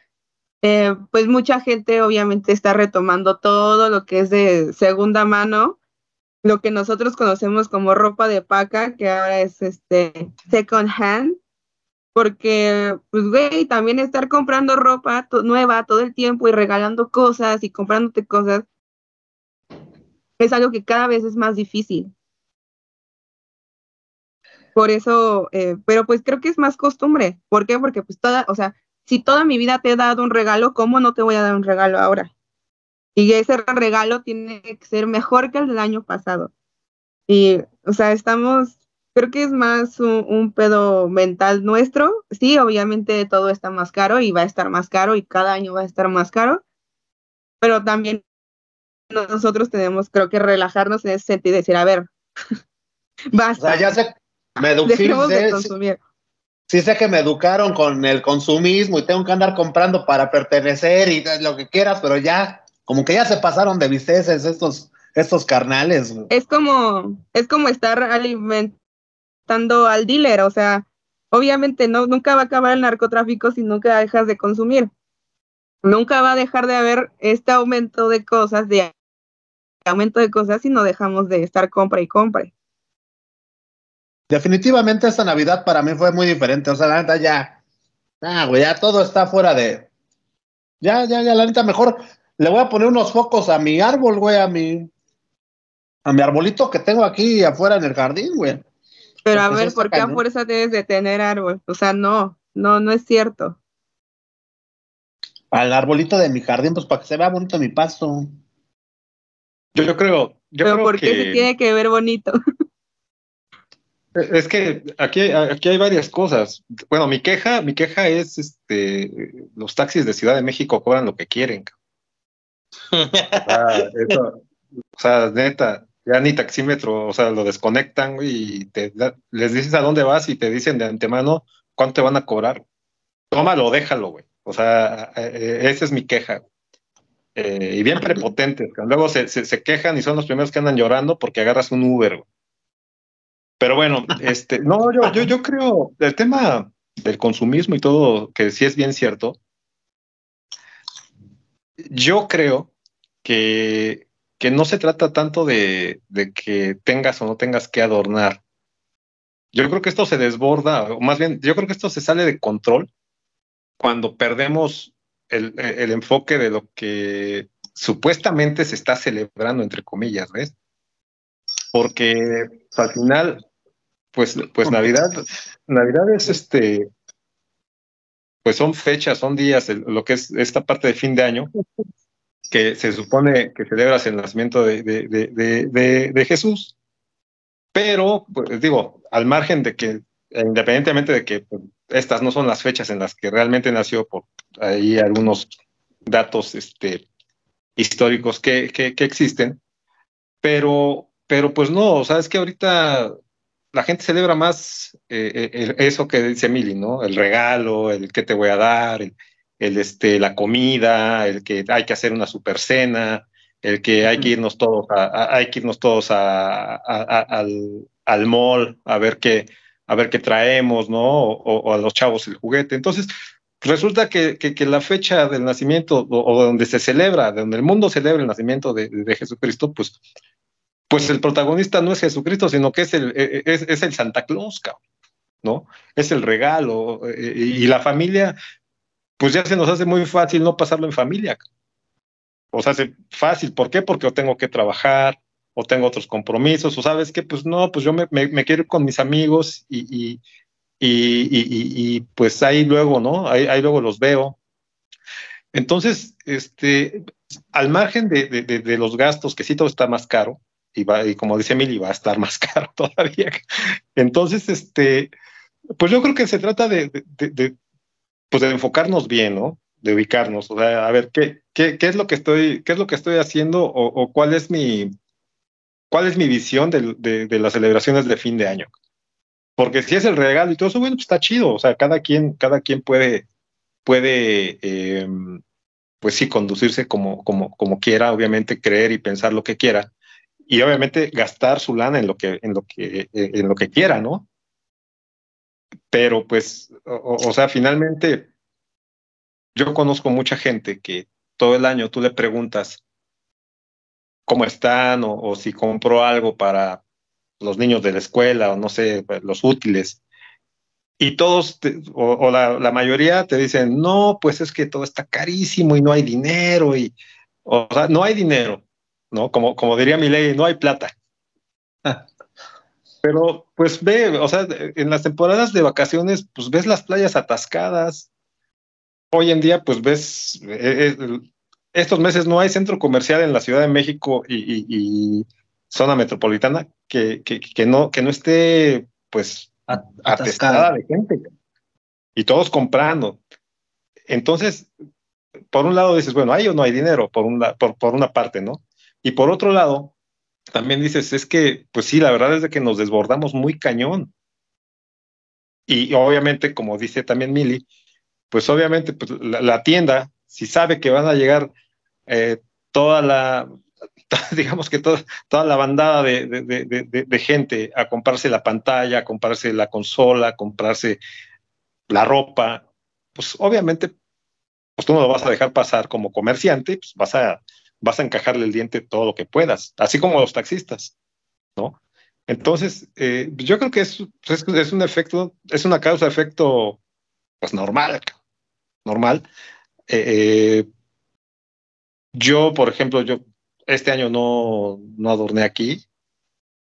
Eh, pues mucha gente obviamente está retomando todo lo que es de segunda mano, lo que nosotros conocemos como ropa de paca, que ahora es este second hand, porque pues güey, también estar comprando ropa nueva todo el tiempo y regalando cosas y comprándote cosas es algo que cada vez es más difícil. Por eso, eh, pero pues creo que es más costumbre. ¿Por qué? Porque pues toda, o sea, si toda mi vida te he dado un regalo, ¿cómo no te voy a dar un regalo ahora? Y ese regalo tiene que ser mejor que el del año pasado. Y, o sea, estamos, creo que es más un, pedo mental nuestro. Sí, obviamente todo está más caro y va a estar más caro y cada año va a estar más caro, pero también nosotros tenemos, creo que relajarnos en ese sentido y decir, a ver, basta. O sea, ya sé, me de consumir. Sí sé que me educaron con el consumismo y tengo que andar comprando para pertenecer y lo que quieras, pero ya, como que ya se pasaron de visteces estos, estos carnales. Es como, es como estar alimentando al dealer, o sea, obviamente no, nunca va a acabar el narcotráfico si nunca dejas de consumir. Nunca va a dejar de haber este aumento de cosas, de aumento de cosas si no dejamos de estar compra y compra. Definitivamente esta Navidad para mí fue muy diferente. O sea, la neta ya, ah, güey, ya todo está fuera de. Ya, ya, ya, la neta mejor le voy a poner unos focos a mi árbol, güey, a mi, a mi arbolito que tengo aquí afuera en el jardín, güey. Pero a ver, ¿por qué a fuerza debes de tener árbol? O sea, no, no, no es cierto. Al arbolito de mi jardín, pues para que se vea bonito mi pasto. Yo, yo creo. Yo Pero ¿por qué se tiene que ver bonito? Es que aquí, aquí hay varias cosas. Bueno, mi queja, mi queja es este los taxis de Ciudad de México cobran lo que quieren. o sea, neta, ya ni taxímetro, o sea, lo desconectan y te, les dices a dónde vas y te dicen de antemano cuánto te van a cobrar. Tómalo, déjalo, güey. O sea, eh, eh, esa es mi queja. Eh, y bien prepotentes. Luego se, se, quejan y son los primeros que andan llorando porque agarras un Uber. Pero bueno, este, no, yo, yo, yo creo, el tema del consumismo y todo, que sí es bien cierto, yo creo que, que no se trata tanto de, de, que tengas o no tengas que adornar. Yo creo que esto se desborda, o más bien, yo creo que esto se sale de control cuando perdemos el, el enfoque de lo que supuestamente se está celebrando, entre comillas, ¿ves? Porque al final, pues, pues Navidad, Navidad es este, pues son fechas, son días, lo que es esta parte de fin de año, que se supone que celebras el nacimiento de, de, de, Jesús, pero, pues digo, al margen de que, independientemente de que pues, estas no son las fechas en las que realmente nació, por ahí algunos datos este, históricos que, que, existen, pero, pero pues no, o sea, es que ahorita la gente celebra más eh, eh, eso que dice Mili, ¿no? El regalo, el que te voy a dar, el, este, la comida, el que hay que hacer una super cena, el que hay que irnos todos a, hay que irnos todos al, al, mall a ver qué, a ver qué traemos, ¿no? O, a los chavos el juguete. Entonces, resulta que, que, la fecha del nacimiento o, donde se celebra, donde el mundo celebra el nacimiento de, de Jesucristo, pues pues el protagonista no es Jesucristo, sino que es el, e, e, es, el Santa Claus, ¿no? Es el regalo. Eh, y la familia, pues ya se nos hace muy fácil no pasarlo en familia. O sea, hace fácil. ¿Por qué? Porque yo tengo que trabajar o tengo otros compromisos, o sabes que, pues no, pues yo me, quiero ir con mis amigos y, y, pues ahí luego, ¿no? Ahí, luego los veo. Entonces, este, al margen de, los gastos, que sí todo está más caro, y, como dice Emily, va a estar más caro todavía. Entonces, este, pues yo creo que se trata de, pues de enfocarnos bien, ¿no? De ubicarnos, o sea, a ver, ¿qué, qué, qué es lo que estoy, qué es lo que estoy haciendo o, cuál es mi, cuál es mi visión de, las celebraciones de fin de año? Porque si es el regalo y todo eso, bueno, pues está chido, o sea, cada quien, cada quien puede, puede, em, pues sí, conducirse como, como, como quiera, obviamente creer y pensar lo que quiera, y obviamente gastar su lana en lo que, en lo que, en lo que quiera, ¿no? Pero pues, o, sea, finalmente, yo conozco mucha gente que todo el año tú le preguntas cómo están o, si compró algo para los niños de la escuela o no sé, los útiles. Y todos, o, la, la, mayoría te dicen, no, pues es que todo está carísimo y no hay dinero y, o sea, no hay dinero, ¿no? Como, como diría mi ley, no hay plata. pero pues ve, o sea, en las temporadas de vacaciones, pues ves las playas atascadas. Hoy en día, pues ves, eh, eh, estos meses no hay centro comercial en la Ciudad de México y, zona metropolitana que, que, no, que no esté, pues, atestada de gente. Y todos comprando. Entonces, por un lado dices, bueno, hay o no hay dinero, por, por, por una parte, ¿no? Y por otro lado, también dices, es que, pues sí, la verdad es de que nos desbordamos muy cañón. Y obviamente, como dice también Mili, pues obviamente pues, la, tienda, si sabe que van a llegar eh, toda la, digamos que toda, toda la bandada de, de, gente a comprarse la pantalla, a comprarse la consola, a comprarse la ropa, pues obviamente, pues tú no lo vas a dejar pasar como comerciante, pues vas a, vas a encajarle el diente todo lo que puedas, así como los taxistas, ¿no? Entonces, eh, yo creo que es, es, un efecto, es una causa-efecto, pues normal, normal. Eh, eh, yo, por ejemplo, yo este año no, no adorné aquí,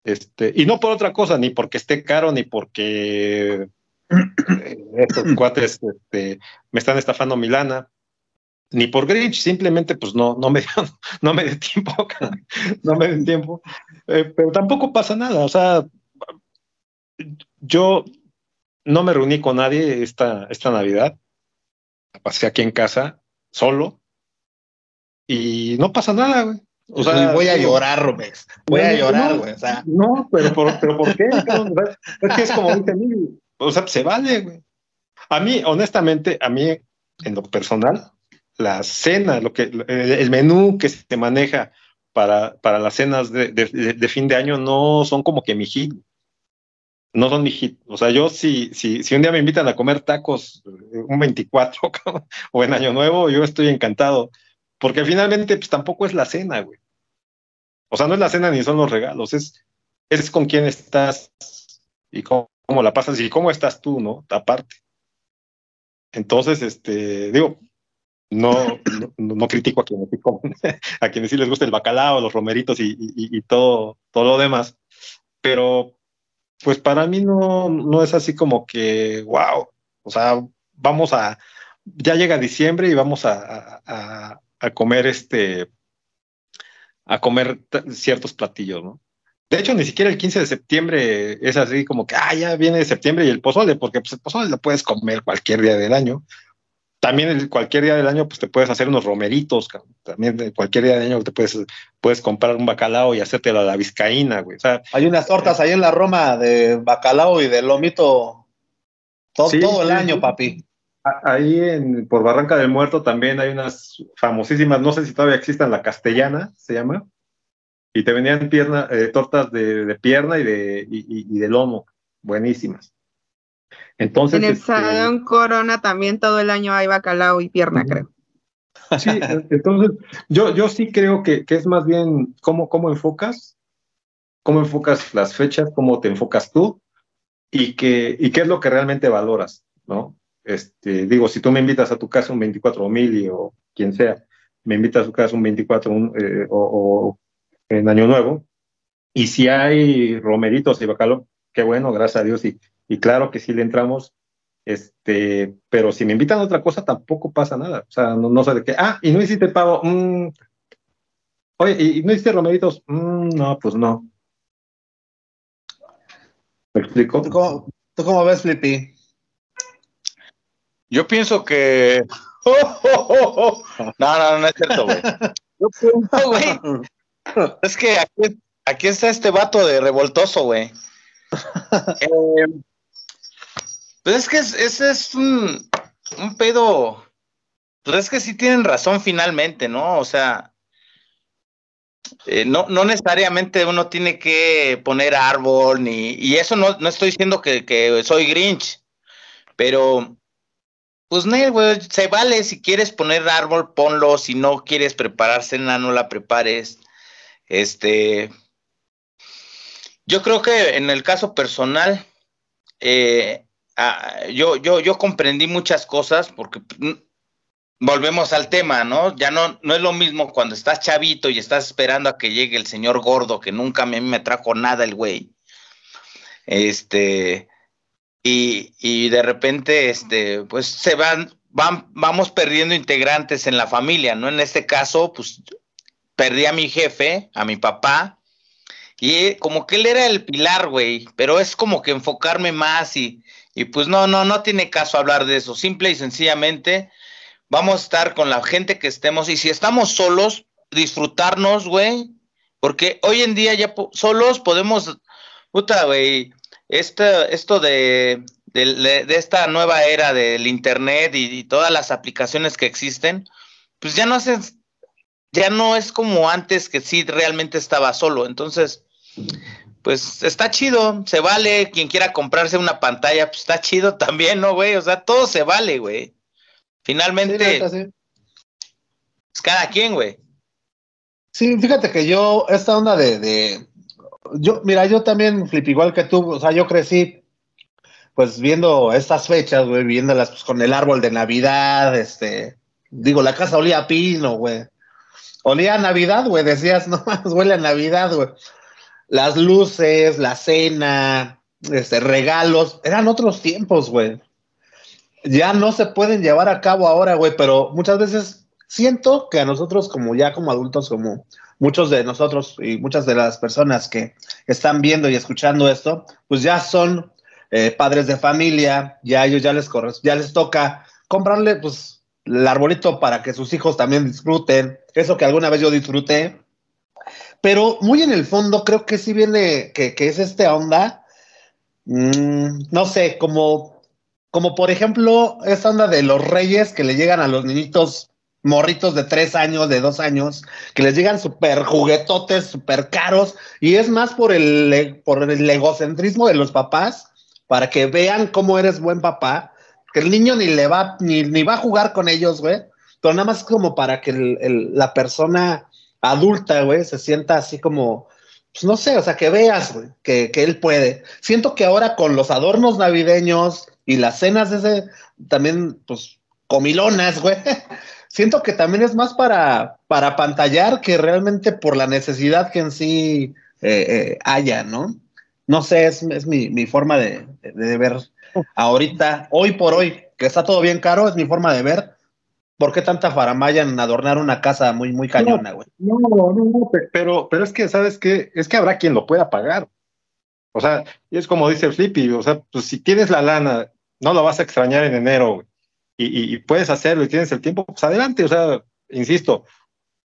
este, y no por otra cosa, ni porque esté caro, ni porque estos cuates este, me están estafando Milana. Ni por Grinch, simplemente pues no, no me dio, no me dio tiempo, no me dio tiempo, eh, pero tampoco pasa nada, o sea, yo no me reuní con nadie esta, esta Navidad, pasé aquí en casa, solo, y no pasa nada, güey. O sea, voy a llorar, Rubex. Voy a llorar, güey. No, pero por, pero ¿por qué? es que es como o sea, se vale, güey. A mí, honestamente, a mí, en lo personal, la cena, lo que, el menú que se maneja para, para las cenas de, fin de año no son como que mi hit. No son mi hit. O sea, yo si, si, si un día me invitan a comer tacos eh, un 24 o en Año Nuevo, yo estoy encantado. Porque finalmente, pues tampoco es la cena, güey. O sea, no es la cena ni son los regalos, es, es con quién estás y cómo, cómo la pasas y cómo estás tú, ¿no? Aparte. Entonces, este, digo, no, no, critico a quienes, a sí les gusta el bacalao, los romeritos y, todo, todo lo demás, pero pues para mí no, no es así como que, wow, o sea, vamos a, ya llega diciembre y vamos a, comer este, a comer ciertos platillos, ¿no? De hecho, ni siquiera el 15 de septiembre es así como que, ah, ya viene septiembre y el pozole, porque pues, el pozole lo puedes comer cualquier día del año también cualquier día del año pues te puedes hacer unos romeritos, también cualquier día del año te puedes, puedes comprar un bacalao y hacértelo a la vizcaína, güey. hay unas tortas ahí en la Roma de bacalao y de lomito todo, todo el año, papi. Ahí en, por Barranca del Muerto también hay unas famosísimas, no sé si todavía existan, la castellana se llama, y te venían pierna, eh, tortas de, pierna y de, y de lomo, buenísimas. Entonces, en el este, Salón Corona también todo el año hay bacalao y pierna, creo. Sí, entonces yo, yo sí creo que, es más bien cómo, cómo enfocas, cómo enfocas las fechas, cómo te enfocas tú y, que, y qué es lo que realmente valoras, ¿no? Este, digo, si tú me invitas a tu casa un 24 mil o quien sea, me invitas a tu casa un 24 eh, o, en Año Nuevo, y si hay romeritos y bacalao, qué bueno, gracias a Dios, y, y claro que sí le entramos, este, pero si me invitan a otra cosa tampoco pasa nada, o sea, no, sé de qué, ah, y no hiciste pavo, mm. oye, y, no hiciste romeritos, mm, no, pues no. ¿Me explico? ¿Tú cómo, ves, Flippy? Yo pienso que... No, no, no es cierto, güey. Yo pienso, güey. Es que aquí, aquí está este vato de revoltoso, güey. Eh, pues es que ese es un, un pedo. Pues es que sí tienen razón finalmente, ¿no? O sea, eh, no, no necesariamente uno tiene que poner árbol, ni, y eso no, no estoy diciendo que, que soy Grinch, pero pues güey, se vale, si quieres poner árbol, ponlo, si no quieres preparar cena, no la prepares. Este, yo creo que en el caso personal, eh, yo, yo, yo comprendí muchas cosas porque mm, volvemos al tema, ¿no? Ya no, no es lo mismo cuando estás chavito y estás esperando a que llegue el señor gordo, que nunca me, me trajo nada el güey. Este, y, de repente, este, pues se van, van, vamos perdiendo integrantes en la familia, ¿no? En este caso, pues perdí a mi jefe, a mi papá, y como que él era el pilar, güey, pero es como que enfocarme más y, y pues no, no, no tiene caso hablar de eso. Simple y sencillamente vamos a estar con la gente que estemos y si estamos solos, disfrutarnos, güey, porque hoy en día ya solos podemos, puta, güey, esto de, de, esta nueva era del internet y, y, todas las aplicaciones que existen, pues ya no hacen, ya no es como antes que sí realmente estaba solo. Entonces, pues está chido, se vale. Quien quiera comprarse una pantalla, pues está chido también, ¿no, güey? O sea, todo se vale, güey. Finalmente, es cada quien, güey. Sí, fíjate que yo, esta onda de, de, yo, mira, yo también, Flip, igual que tú, o sea, yo crecí, pues viendo estas fechas, güey, viéndolas pues, con el árbol de Navidad, este, digo, la casa olía a pino, güey. Olía a Navidad, güey, decías, no más, huele a Navidad, güey las luces, la cena, este, regalos, eran otros tiempos, güey. Ya no se pueden llevar a cabo ahora, güey, pero muchas veces siento que a nosotros como ya como adultos, como muchos de nosotros y muchas de las personas que están viendo y escuchando esto, pues ya son eh, padres de familia, ya ellos ya les ya les toca comprarle pues el arbolito para que sus hijos también disfruten, eso que alguna vez yo disfruté, pero muy en el fondo creo que sí viene, que, es esta onda, mm, no sé, como, como por ejemplo esta onda de los reyes que le llegan a los niñitos morritos de tres años, de dos años, que les llegan súper juguetotes, súper caros, y es más por el, por el egocentrismo de los papás, para que vean cómo eres buen papá, que el niño ni le va, ni, ni va a jugar con ellos, güey, pero nada más como para que la persona adulta, güey, se sienta así como, pues no sé, o sea, que veas, güey, que, que, él puede. Siento que ahora con los adornos navideños y las cenas de ese, también, pues, comilonas, güey, siento que también es más para, para pantallar que realmente por la necesidad que en sí eh, eh, haya, ¿no? No sé, es, es mi, mi, forma de, de ver ahorita, hoy por hoy, que está todo bien caro, es mi forma de ver ¿Por qué tanta faramaya en adornar una casa muy, muy cañona, güey? No, no, no, pero, pero es que, ¿sabes qué? Es que habrá quien lo pueda pagar. O sea, es como dice Flippy, o sea, pues si tienes la lana, no lo vas a extrañar en enero, güey, y, y, puedes hacerlo y tienes el tiempo, pues adelante, o sea, insisto,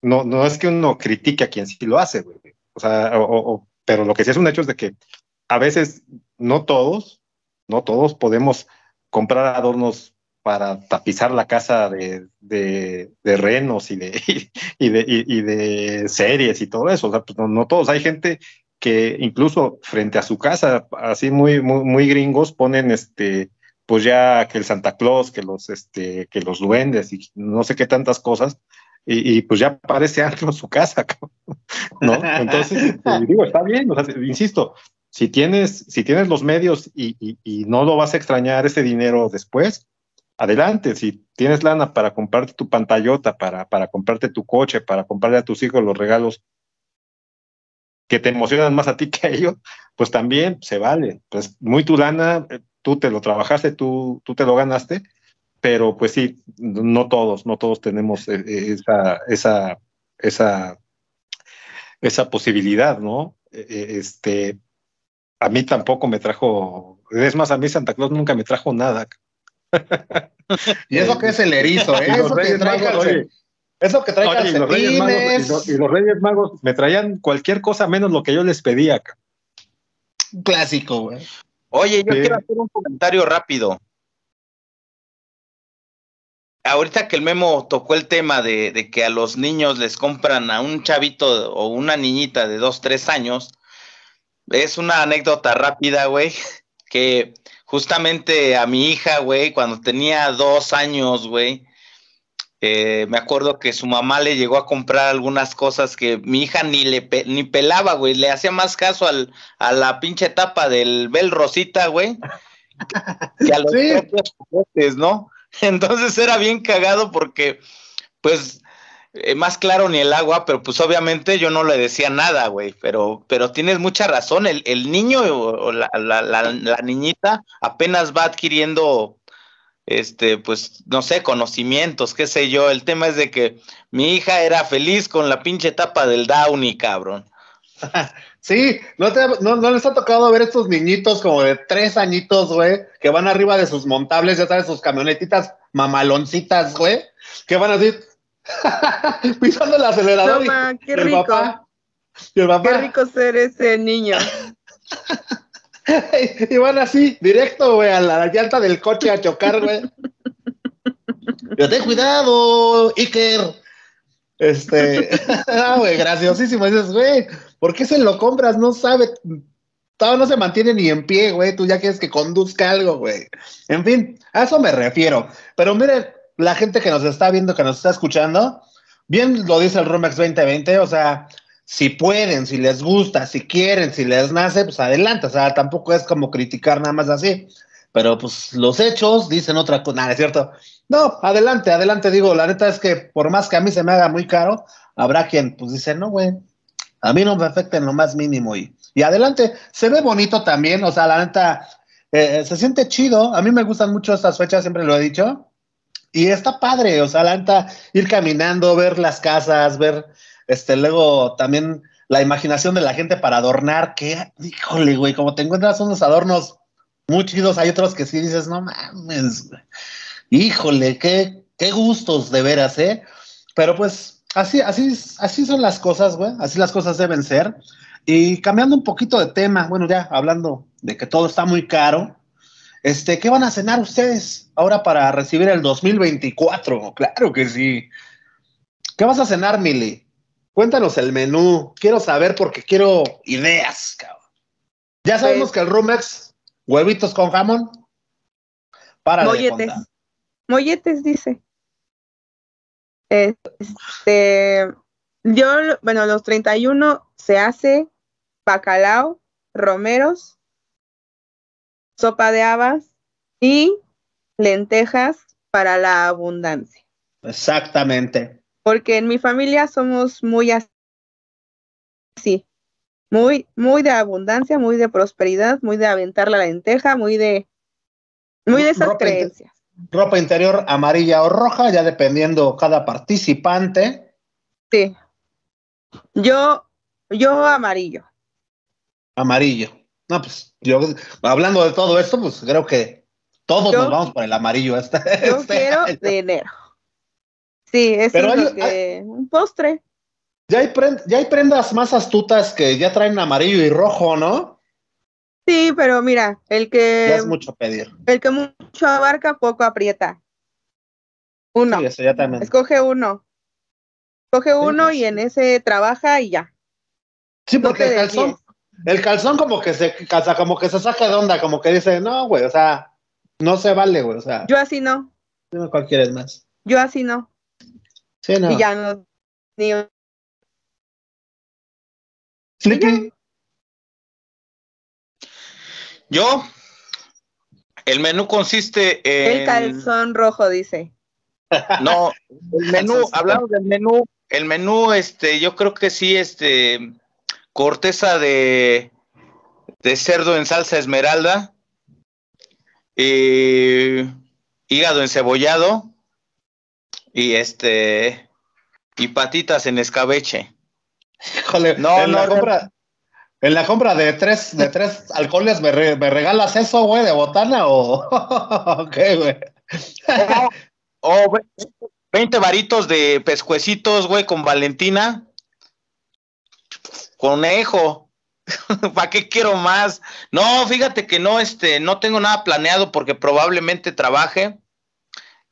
no, no es que uno critique a quien sí lo hace, güey. O sea, o, pero lo que sí es un hecho es de que a veces no todos, no todos podemos comprar adornos para tapizar la casa de, de, renos y de, y, de, y, de series y todo eso. O sea, pues no, todos. Hay gente que incluso frente a su casa, así muy, muy, muy gringos, ponen este, pues ya que el Santa Claus, que los, este, que los duendes y no sé qué tantas cosas, y, pues ya parece algo su casa, ¿no? Entonces, este, digo, está bien, o sea, insisto, si tienes, si tienes los medios y, y, no lo vas a extrañar ese dinero después, adelante, si tienes lana para comprarte tu pantallota, para, para comprarte tu coche, para comprarle a tus hijos los regalos que te emocionan más a ti que a ellos, pues también se vale. Pues muy tu lana, eh, tú te lo trabajaste, tú, tú te lo ganaste, pero pues sí, no todos, no todos tenemos eh, eh, esa, esa, esa, esa posibilidad, ¿no? Este, a mí tampoco me trajo, es más, a mí Santa Claus nunca me trajo nada y eso que es el erizo, ¿eh? Eso que, trae eso que trae y, los Reyes Magos, y, los, Reyes Magos me traían cualquier cosa menos lo que yo les pedía. Un clásico, güey. Oye, yo quiero hacer un comentario rápido. Ahorita que el Memo tocó el tema de, de, que a los niños les compran a un chavito o una niñita de dos, tres años, es una anécdota rápida, güey, que justamente a mi hija, güey, cuando tenía dos años, güey, eh, me acuerdo que su mamá le llegó a comprar algunas cosas que mi hija ni le ni pelaba, güey, le hacía más caso al, a la pinche tapa del Bel Rosita, güey, que a los propios juguetes, ¿no? Entonces era bien cagado porque, pues, eh, más claro ni el agua, pero pues obviamente yo no le decía nada, güey, pero, pero tienes mucha razón, el, el niño o, la, la, la, niñita apenas va adquiriendo, este, pues, no sé, conocimientos, qué sé yo, el tema es de que mi hija era feliz con la pinche tapa del Downy, cabrón. Sí, ¿no, te, no, no, les ha tocado ver estos niñitos como de tres añitos, güey, que van arriba de sus montables, ya sabes, sus camionetitas mamaloncitas, güey, que van así pisando el acelerador. Toma, qué rico. Qué rico ser ese niño. y van así, directo, güey, a la llanta del coche a chocar, güey. Pero ten cuidado, Iker. Este, ah, güey, graciosísimo. Dices, güey, ¿por qué se lo compras? No sabe, todo no se mantiene ni en pie, güey. Tú ya quieres que conduzca algo, güey. En fin, a eso me refiero. Pero miren, la gente que nos está viendo, que nos está escuchando, bien lo dice el Rumex 2020, o sea, si pueden, si les gusta, si quieren, si les nace, pues adelante. O sea, tampoco es como criticar nada más así. Pero pues los hechos dicen otra cosa, nada, es cierto. No, adelante, adelante, digo, la neta es que por más que a mí se me haga muy caro, habrá quien pues dice, no, güey, a mí no me afecta en lo más mínimo y, y adelante, se ve bonito también, o sea, la neta, eh, se siente chido, a mí me gustan mucho estas fechas, siempre lo he dicho, y está padre, o sea, la neta, ir caminando, ver las casas, ver, este, luego también la imaginación de la gente para adornar, que, híjole, güey, como te encuentras unos adornos muy chidos, hay otros que sí dices, no mames, güey Híjole, qué, qué gustos de veras, ¿eh? Pero pues así, así, así son las cosas, güey. Así las cosas deben ser. Y cambiando un poquito de tema, bueno, ya hablando de que todo está muy caro, este, ¿qué van a cenar ustedes ahora para recibir el 2024? Claro que sí. ¿Qué vas a cenar, Mili? Cuéntanos el menú. Quiero saber porque quiero ideas, cabrón. Ya sabemos que el Rumex, huevitos con jamón. Para Molletes. Molletes, dice. Este, yo, bueno, los 31 se hace bacalao, romeros, sopa de habas y lentejas para la abundancia. Exactamente. Porque en mi familia somos muy así, muy, muy de abundancia, muy de prosperidad, muy de aventar la lenteja, muy de, muy de esas creencias ropa interior amarilla o roja, ya dependiendo cada participante. Sí. Yo, yo amarillo. Amarillo. No, pues yo, hablando de todo esto, pues creo que todos nos vamos por el amarillo. Este, yo este quiero de enero. Sí, es un postre. Ya hay, ya hay prendas más astutas que ya traen amarillo y rojo, ¿no? Sí, pero mira, el que. es mucho pedir. El que mucho abarca, poco aprieta. Uno. eso ya también. Escoge uno. Escoge uno pues y en ese trabaja y ya. Sí, porque el calzón, el calzón como que se casa, como que se saca de onda, como que dice, no, güey, o sea, no se vale, güey, o sea. Yo así no. Dime cuál quieres más. Yo así no. Sí, no. Y ya no. Ni... Yo, el menú consiste en. El calzón rojo, dice. No, el menú, hablamos del menú, el menú, este, yo creo que sí, este, corteza de, de cerdo en salsa esmeralda, eh, hígado encebollado y este, y patitas en escabeche. Híjole, no, no, compra, en la compra de tres, de tres alcoholes, ¿me, regalas eso, güey, de botana o qué, güey? o 20 varitos de pescuecitos, güey, con Valentina. Conejo. ¿Para qué quiero más? No, fíjate que no, este, no tengo nada planeado porque probablemente trabaje.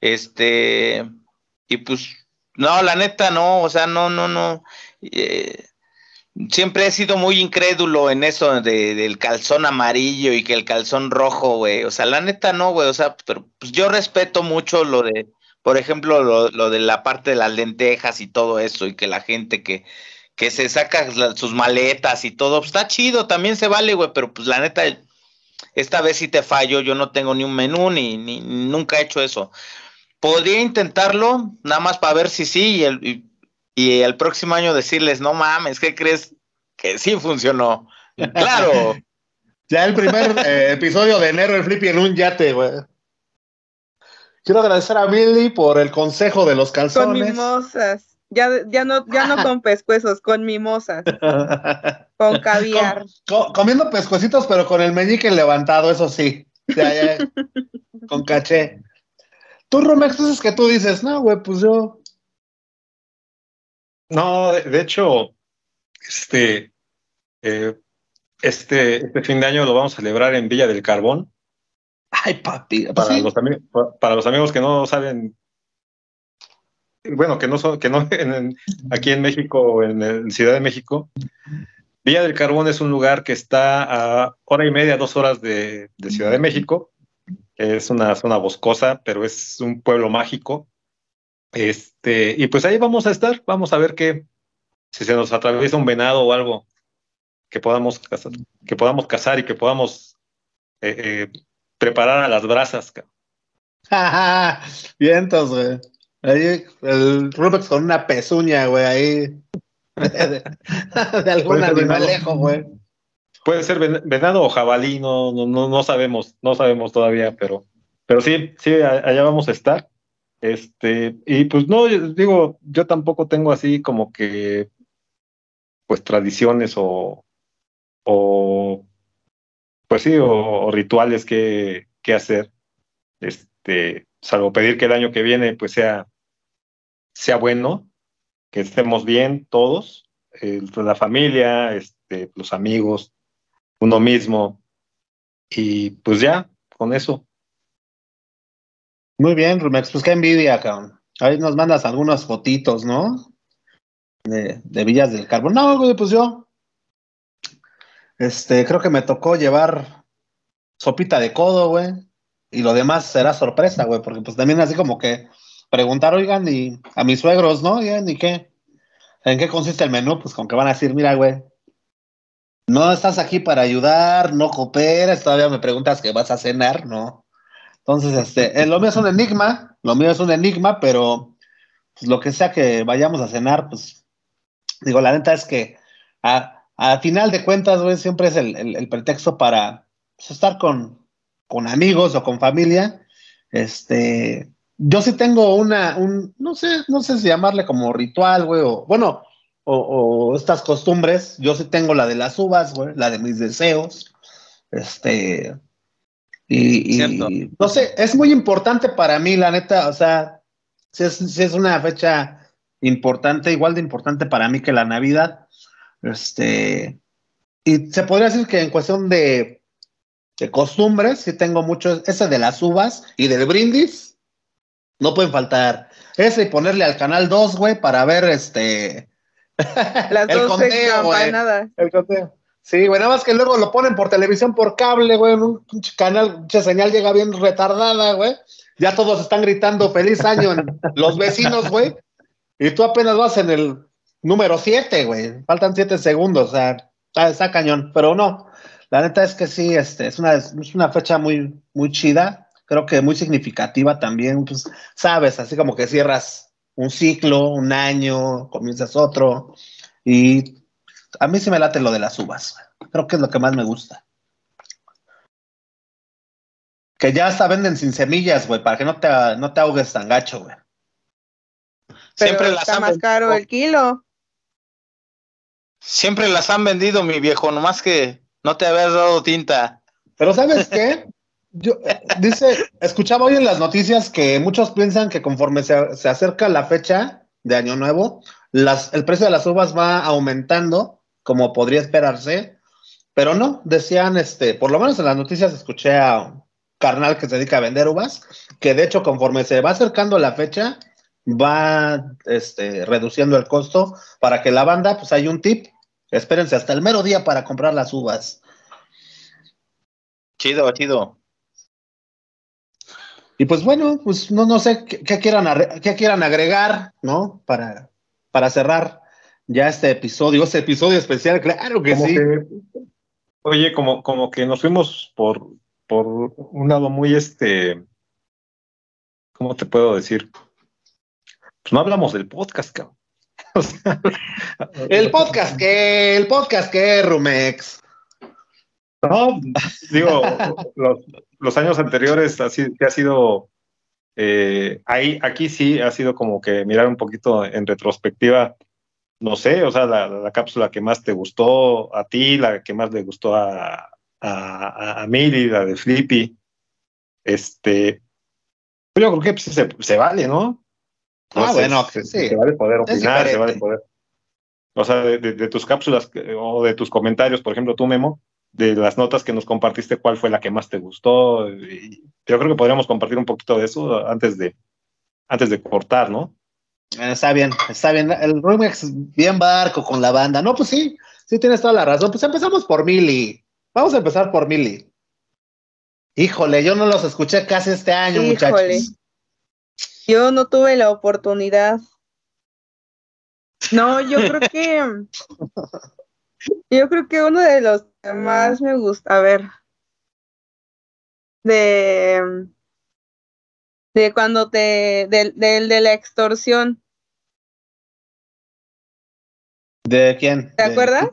Este, y pues, no, la neta, no, o sea, no, no, no. Eh, siempre he sido muy incrédulo en eso de, del calzón amarillo y que el calzón rojo, güey. O sea, la neta no, güey. O sea, pero pues yo respeto mucho lo de, por ejemplo, lo, lo, de la parte de las lentejas y todo eso, y que la gente que, que se saca sus maletas y todo, pues está chido, también se vale, güey, pero pues la neta, esta vez sí te fallo, yo no tengo ni un menú, ni, ni nunca he hecho eso. Podría intentarlo, nada más para ver si sí, y, el, y el próximo año decirles, no mames, ¿qué crees? Que sí funcionó. Claro. ya el primer eh, episodio de enero, el Flippy en un yate, güey. Quiero agradecer a Billy por el consejo de los calzones. Con mimosas. Ya, ya, no, ya no con pescuezos, con mimosas. con caviar. comiendo pescuecitos, pero con el meñique levantado, eso sí. Ya, ya, con caché. Tú, Romex, es que tú dices, no, güey, pues yo. No, de, hecho, este, eh, este, este fin de año lo vamos a celebrar en Villa del Carbón. Ay, papi. Para, los, para los amigos que no saben, bueno, que no son, que no aquí en México, en, Ciudad de México, Villa del Carbón es un lugar que está a hora y media, dos horas de, Ciudad de México. Es una zona boscosa, pero es un pueblo mágico. Este, y pues ahí vamos a estar, vamos a ver qué, si se nos atraviesa un venado o algo que podamos cazar, que podamos cazar y que podamos eh, eh, preparar a las brasas. Vientos, güey. Ahí el Rubex con una pezuña, güey, ahí. De, algún animalejo, güey. Puede ser venado o jabalí, no, no, no, sabemos, no sabemos todavía, pero, pero sí, sí, allá vamos a estar. Este, y pues no, digo, yo tampoco tengo así como que, pues tradiciones o, o pues sí, o, rituales que, hacer. Este, salvo pedir que el año que viene pues sea, sea bueno, que estemos bien todos, la familia, este, los amigos, uno mismo, y pues ya, con eso. Muy bien, Rumex, pues qué envidia, cabrón. Ahí nos mandas algunas fotitos, ¿no? De, de Villas del Carbón. No, güey, pues yo este, creo que me tocó llevar sopita de codo, güey. Y lo demás será sorpresa, güey, porque pues también así como que preguntar, oigan, y a mis suegros, ¿no? ¿Y qué? ¿En qué consiste el menú? Pues con que van a decir, mira, güey, no estás aquí para ayudar, no cooperas, todavía me preguntas que vas a cenar, ¿no? Entonces, este, eh, lo mío es un enigma, lo mío es un enigma, pero pues, lo que sea que vayamos a cenar, pues, digo, la neta es que a, final de cuentas, güey, siempre es el, pretexto para pues, estar con, con, amigos o con familia. Este, yo sí tengo una, un, no sé, no sé si llamarle como ritual, güey, o bueno, o, estas costumbres. Yo sí tengo la de las uvas, güey, la de mis deseos. Este, y, y, no sé, es muy importante para mí, la neta, o sea, si es, si es una fecha importante, igual de importante para mí que la Navidad. Este, y se podría decir que en cuestión de, de costumbres, sí tengo mucho, ese de las uvas y del brindis, no pueden faltar. Ese y ponerle al canal 2, güey, para ver este. Las el conteo, güey. El conteo. Sí, güey, nada más que luego lo ponen por televisión por cable, güey, en un canal, mucha señal llega bien retardada, güey. Ya todos están gritando feliz año en los vecinos, güey. Y tú apenas vas en el número 7, güey. Faltan 7 segundos, o sea, está, cañón. Pero no, la neta es que sí, este, es una, es una fecha muy, muy chida. Creo que muy significativa también. Pues, sabes, así como que cierras un ciclo, un año, comienzas otro. Y a mí sí me late lo de las uvas. Creo que es lo que más me gusta. Que ya hasta venden sin semillas, güey, para que no te, no te ahogues tan gacho, güey. Siempre las está más caro el kilo. Siempre las han vendido, mi viejo, nomás que no te habías dado tinta. Pero ¿sabes qué? Yo, dice, escuchaba hoy en las noticias que muchos piensan que conforme se, acerca la fecha de Año Nuevo, las, el precio de las uvas va aumentando, como podría esperarse, pero no, decían, este, por lo menos en las noticias escuché a carnal que se dedica a vender uvas, que de hecho conforme se va acercando la fecha, va este, reduciendo el costo para que la banda, pues hay un tip, espérense hasta el mero día para comprar las uvas. Chido, chido. Y pues bueno, pues no, no sé qué, quieran, qué quieran agregar, ¿no? Para, para cerrar ya este episodio, este episodio especial, claro que sí. oye, como, como que nos fuimos por, por un lado muy este, ¿cómo te puedo decir? Pues no hablamos del podcast, cabrón. el podcast que, el podcast que, Rumex. No, digo, los, años anteriores así que ha sido eh, ahí, aquí sí ha sido como que mirar un poquito en retrospectiva, no sé, o sea, la, cápsula que más te gustó a ti, la que más le gustó a, a, a, Miri, la de Flippy. Este, yo creo que pues, se, se, vale, ¿no? ah, bueno, se, sí. se, vale poder opinar, se vale poder. O sea, de, de, tus cápsulas o de tus comentarios, por ejemplo, tú, Memo, de las notas que nos compartiste, ¿cuál fue la que más te gustó? Y yo creo que podríamos compartir un poquito de eso antes de, antes de cortar, ¿no? Está bien, está bien. El Rumex bien barco con la banda. No, pues sí, sí tienes toda la razón. Pues empezamos por Mili. Vamos a empezar por Mili. Híjole, yo no los escuché casi este año, muchachos. Yo no tuve la oportunidad. No, yo creo que. yo creo que uno de los que más me gusta. A ver. De. De cuando te. Del de, la extorsión. ¿De quién? ¿Te acuerdas?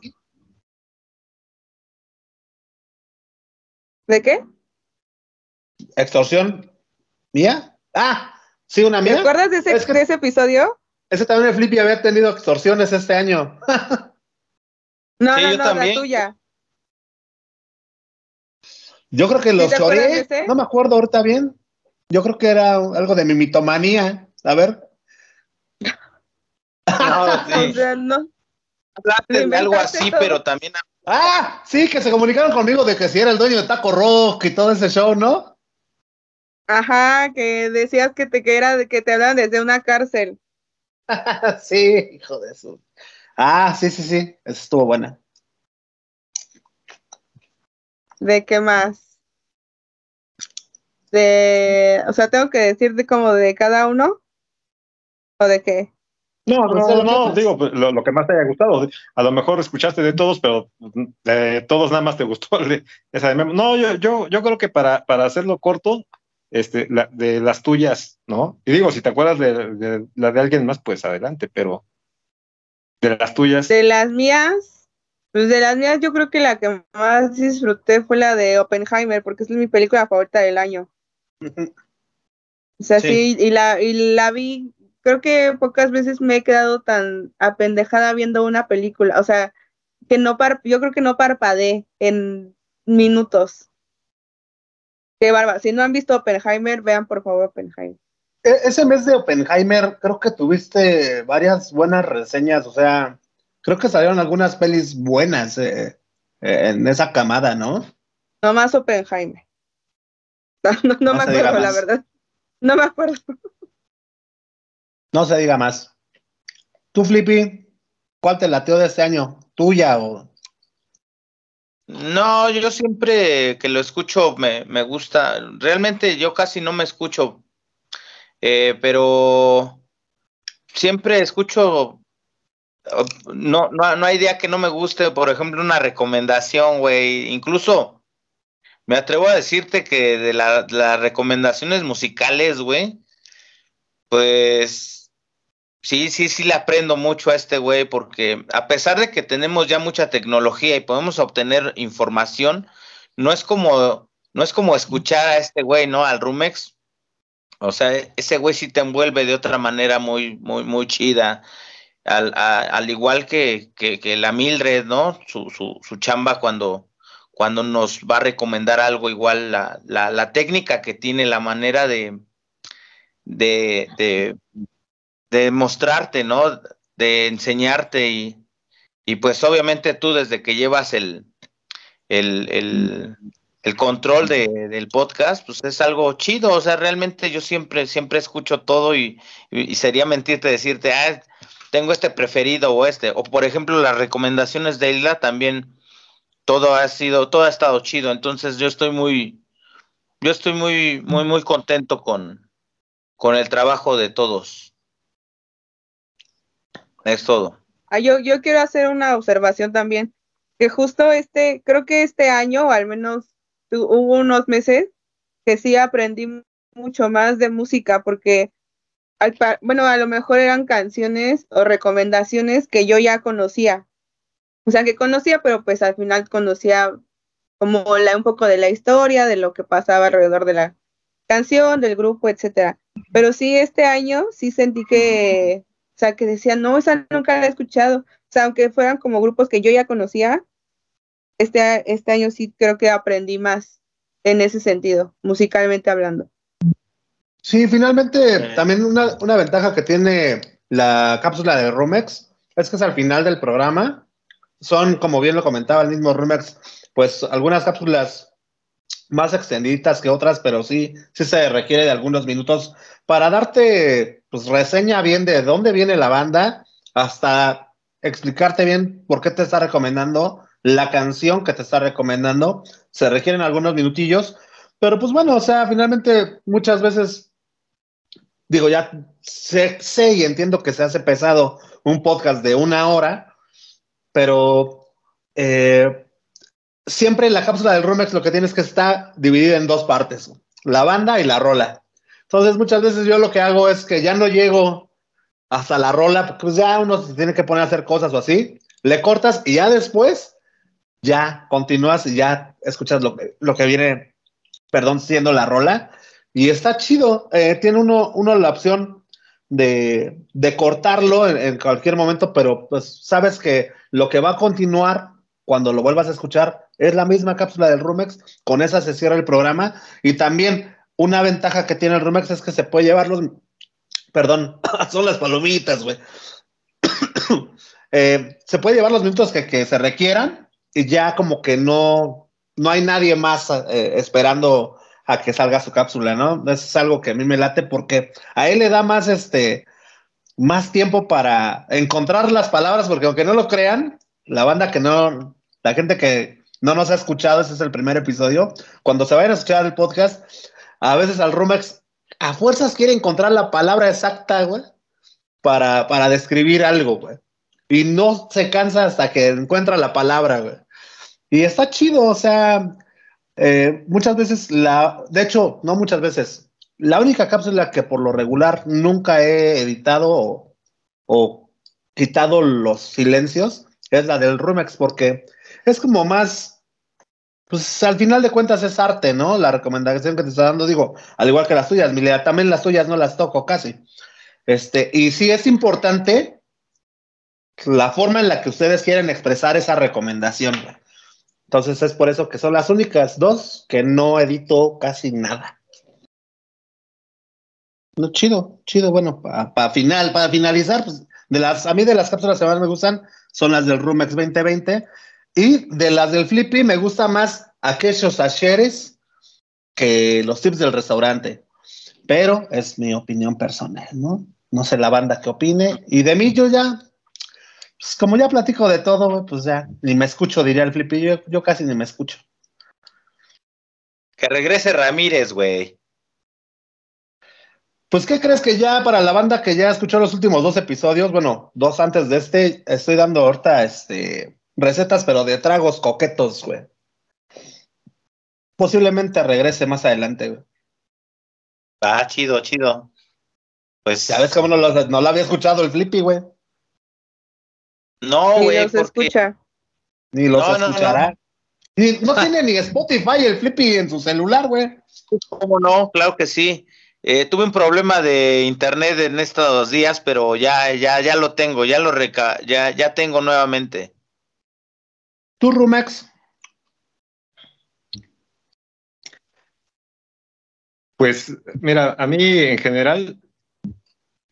¿De qué? ¿Extorsión mía? Ah, sí, una mía. ¿Te acuerdas de ese, ese episodio? Ese también el Flippy había tenido extorsiones este año. no, no, no, la tuya. Yo creo que los choré. No me acuerdo ahorita bien. Yo creo que era algo de mi mitomanía. A ver. No, sí. no. de algo así, pero también. Ah, sí, que se comunicaron conmigo de que si era el dueño de Taco Rock y todo ese show, ¿no? Ajá, que decías que te que era que te hablan desde una cárcel. sí, hijo de eso. Ah, sí, sí, sí, eso estuvo buena. ¿De qué más? De, o sea, tengo que decirte como de cada uno o de qué? No, no, no, digo, pues, lo, que más te haya gustado. A lo mejor escuchaste de todos, pero de todos nada más te gustó esa de No, yo, yo, yo creo que para, para hacerlo corto, este, la, de las tuyas, ¿no? Y digo, si te acuerdas de, la de alguien más, pues adelante, pero de las tuyas. De las mías, pues de las mías yo creo que la que más disfruté fue la de Oppenheimer, porque es mi película favorita del año. O sea, sí, y, la, y la vi, creo que pocas veces me he quedado tan apendejada viendo una película, o sea, que no par, yo creo que no parpadeé en minutos. Qué barba. Si no han visto Oppenheimer, vean por favor Oppenheimer. E, ese mes de Oppenheimer, creo que tuviste varias buenas reseñas, o sea, creo que salieron algunas pelis buenas eh, eh, en esa camada, ¿no? No más Oppenheimer. No, me acuerdo, la verdad. No me acuerdo. No se diga más. Tú, Flippy, ¿cuál te lateó de este año? ¿Tuya o no, yo siempre que lo escucho me, me gusta. Realmente yo casi no me escucho, eh, pero siempre escucho. No, no, no hay día que no me guste, por ejemplo, una recomendación, güey. Incluso me atrevo a decirte que de las recomendaciones musicales, güey, pues Sí, sí, sí le aprendo mucho a este güey porque a pesar de que tenemos ya mucha tecnología y podemos obtener información, no es como, no es como escuchar a este güey, ¿no? Al Rumex. O sea, ese güey sí te envuelve de otra manera muy, muy, muy chida. Al, al igual que, que, la Mildred, ¿no? Su, su, chamba cuando, cuando nos va a recomendar algo igual, la, la, la técnica que tiene, la manera de, de, de mostrarte, ¿no? De enseñarte y, y pues obviamente tú desde que llevas el, el, el, el control de, del podcast, pues es algo chido, o sea, realmente yo siempre, siempre escucho todo y, y, sería mentirte decirte, ah, tengo este preferido o este, o por ejemplo las recomendaciones de Isla también, todo ha sido, todo ha estado chido, entonces yo estoy muy, yo estoy muy, muy, muy contento con, con el trabajo de todos. Es todo. Ah, yo, yo quiero hacer una observación también, que justo este, creo que este año, o al menos hubo unos meses, que sí aprendí mucho más de música, porque bueno, a lo mejor eran canciones o recomendaciones que yo ya conocía. O sea, que conocía, pero pues al final conocía como la, un poco de la historia, de lo que pasaba alrededor de la canción, del grupo, etcétera. Pero sí, este año sí sentí que, o sea, que decía, no, esa nunca la he escuchado. O sea, aunque fueran como grupos que yo ya conocía, este, este año sí creo que aprendí más en ese sentido, musicalmente hablando. Sí, finalmente también una, una, ventaja que tiene la cápsula de Rumex es que es al final del programa. Son, como bien lo comentaba el mismo Rumex, pues algunas cápsulas más extendidas que otras, pero sí, sí se requiere de algunos minutos para darte pues reseña bien de dónde viene la banda, hasta explicarte bien por qué te está recomendando la canción que te está recomendando. Se requieren algunos minutillos, pero pues bueno, o sea, finalmente muchas veces digo, ya sé, sé, y entiendo que se hace pesado un podcast de una hora, pero eh, siempre la cápsula del Rumex lo que tienes que estar dividida en dos partes, la banda y la rola. Entonces muchas veces yo lo que hago es que ya no llego hasta la rola, porque pues ya uno se tiene que poner a hacer cosas o así, le cortas y ya después ya continúas y ya escuchas lo que, lo que viene, perdón, siendo la rola. Y está chido. Eh, tiene uno, uno, la opción de, de cortarlo en, cualquier momento, pero pues sabes que lo que va a continuar cuando lo vuelvas a escuchar es la misma cápsula del Rumex. Con esa se cierra el programa. Y también una ventaja que tiene el Rumex es que se puede llevar los. Perdón, son las palomitas, güey. Eh, se puede llevar los minutos que, que, se requieran ya como que no, no hay nadie más eh, esperando a que salga su cápsula, ¿no? Eso es algo que a mí me late porque a él le da más, este, más tiempo para encontrar las palabras, porque aunque no lo crean, la banda que no, la gente que no nos ha escuchado, ese es el primer episodio, cuando se vayan a escuchar el podcast, a veces al Rumex a fuerzas quiere encontrar la palabra exacta, güey, para, para describir algo, güey. Y no se cansa hasta que encuentra la palabra, güey. Y está chido, o sea, eh, muchas veces, la, de hecho, no muchas veces, la única cápsula que por lo regular nunca he editado o, quitado los silencios es la del Rumex, porque es como más, pues al final de cuentas es arte, ¿no? La recomendación que te está dando, digo, al igual que las tuyas, Milea, también las tuyas no las toco casi. Este, y sí es importante la forma en la que ustedes quieren expresar esa recomendación. Entonces es por eso que son las únicas dos que no edito casi nada. No, chido, chido, bueno, para final, para finalizar, pues, de las, a mí de las cápsulas que más me gustan son las del Rumex 2020 y de las del Flippy me gusta más aquellos acheres que los tips del restaurante. Pero es mi opinión personal, ¿no? No sé la banda que opine. Y de mí yo ya pues como ya platico de todo, pues ya ni me escucho, diría el Flippy. Yo, yo casi ni me escucho. Que regrese Ramírez, güey. Pues, ¿qué crees que ya para la banda que ya escuchó los últimos dos episodios, bueno, dos antes de este, estoy dando ahorita este, recetas, pero de tragos coquetos, güey. Posiblemente regrese más adelante, güey. Ah, chido, chido. Pues. Ya ves cómo no lo, no lo había escuchado el Flippy, güey. No, güey. Ni los escucha. Ni los escuchará. No, tiene ni Spotify el Flippy en su celular, güey. ¿Cómo no? Claro que sí. Eh, tuve un problema de internet en estos días, pero ya, ya, ya lo tengo, ya lo reca ya, ya tengo nuevamente. ¿Tú, Rumex? Pues mira, a mí en general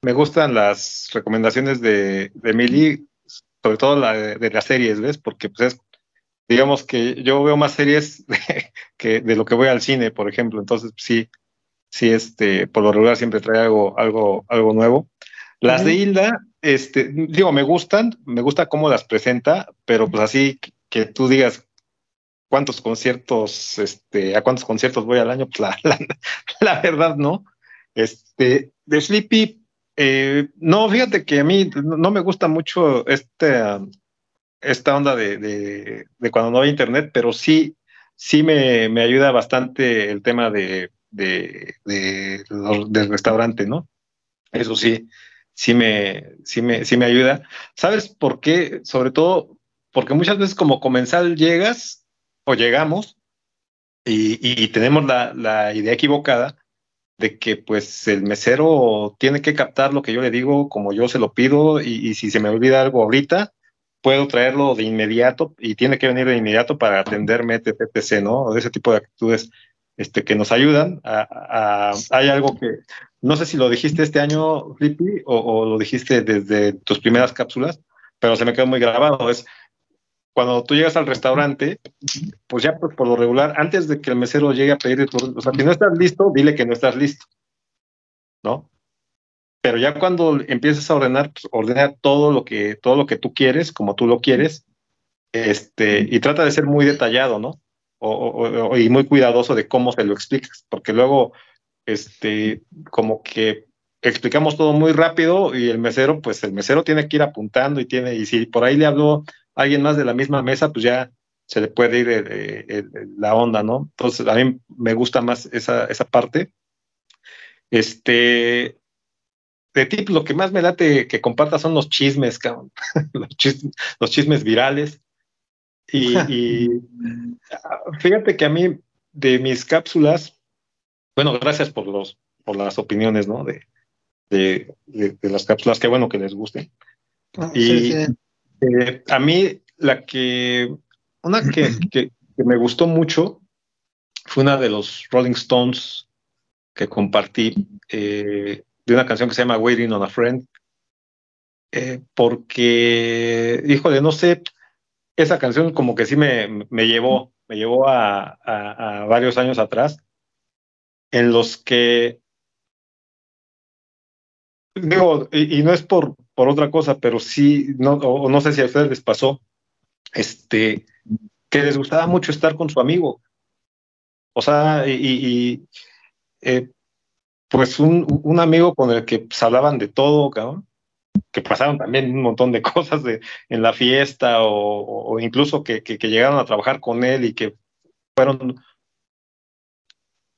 me gustan las recomendaciones de, de Mili sobre todo la de, las series, ¿ves? Porque pues es, digamos que yo veo más series que de lo que voy al cine, por ejemplo, entonces sí, sí, este, por lo regular siempre trae algo, algo, algo nuevo. Las de Hilda, este, digo, me gustan, me gusta cómo las presenta, pero pues así que, tú digas cuántos conciertos, este, a cuántos conciertos voy al año, pues la, la, la verdad, ¿no? Este, de Sleepy, eh, no, fíjate que a mí no me gusta mucho este, esta onda de, cuando no hay internet, pero sí, sí me, ayuda bastante el tema de, del restaurante, ¿no? Eso sí, sí me, sí me, sí me ayuda. ¿Sabes por qué? Sobre todo porque muchas veces como comensal llegas o llegamos y, tenemos la, idea equivocada de que pues el mesero tiene que captar lo que yo le digo como yo se lo pido y, si se me olvida algo ahorita, puedo traerlo de inmediato y tiene que venir de inmediato para atenderme, etc., ¿no? Ese tipo de actitudes este, que nos ayudan. hay algo que, no sé si lo dijiste este año, Flippy, o, o, lo dijiste desde tus primeras cápsulas, pero se me quedó muy grabado. Es cuando tú llegas al restaurante, pues ya por, lo regular, antes de que el mesero llegue a pedir tu, o sea, si no estás listo, dile que no estás listo, ¿no? Pero ya cuando empiezas a ordenar, pues, ordena todo lo que todo lo que tú quieres, como tú lo quieres, este, y trata de ser muy detallado, ¿no? O, y muy cuidadoso de cómo se lo explicas, porque luego, este, como que explicamos todo muy rápido y el mesero, pues el mesero tiene que ir apuntando y tiene, y si por ahí le habló alguien más de la misma mesa, pues ya se le puede ir eh, eh, la onda, ¿no? Entonces, a mí me gusta más esa, esa parte. Este, de ti, lo que más me late que compartas son los chismes, cabrón. los, chismes virales. Y, fíjate que a mí, de mis cápsulas, bueno, gracias por los, por las opiniones, ¿no? De, de, las cápsulas, qué bueno que les gusten. Ah, y eh, a mí, la que, una que, me gustó mucho fue una de los Rolling Stones que compartí eh, de una canción que se llama Waiting on a Friend, eh, porque, híjole, no sé, esa canción como que sí me, me llevó, me llevó a, varios años atrás, en los que, digo, y no es por, por otra cosa, pero sí, no, o no sé si a ustedes les pasó, este, que les gustaba mucho estar con su amigo. O sea, y, eh, pues un, amigo con el que pues, hablaban de todo, cabrón, que pasaron también un montón de cosas de, en la fiesta o, incluso que, que, llegaron a trabajar con él y que fueron,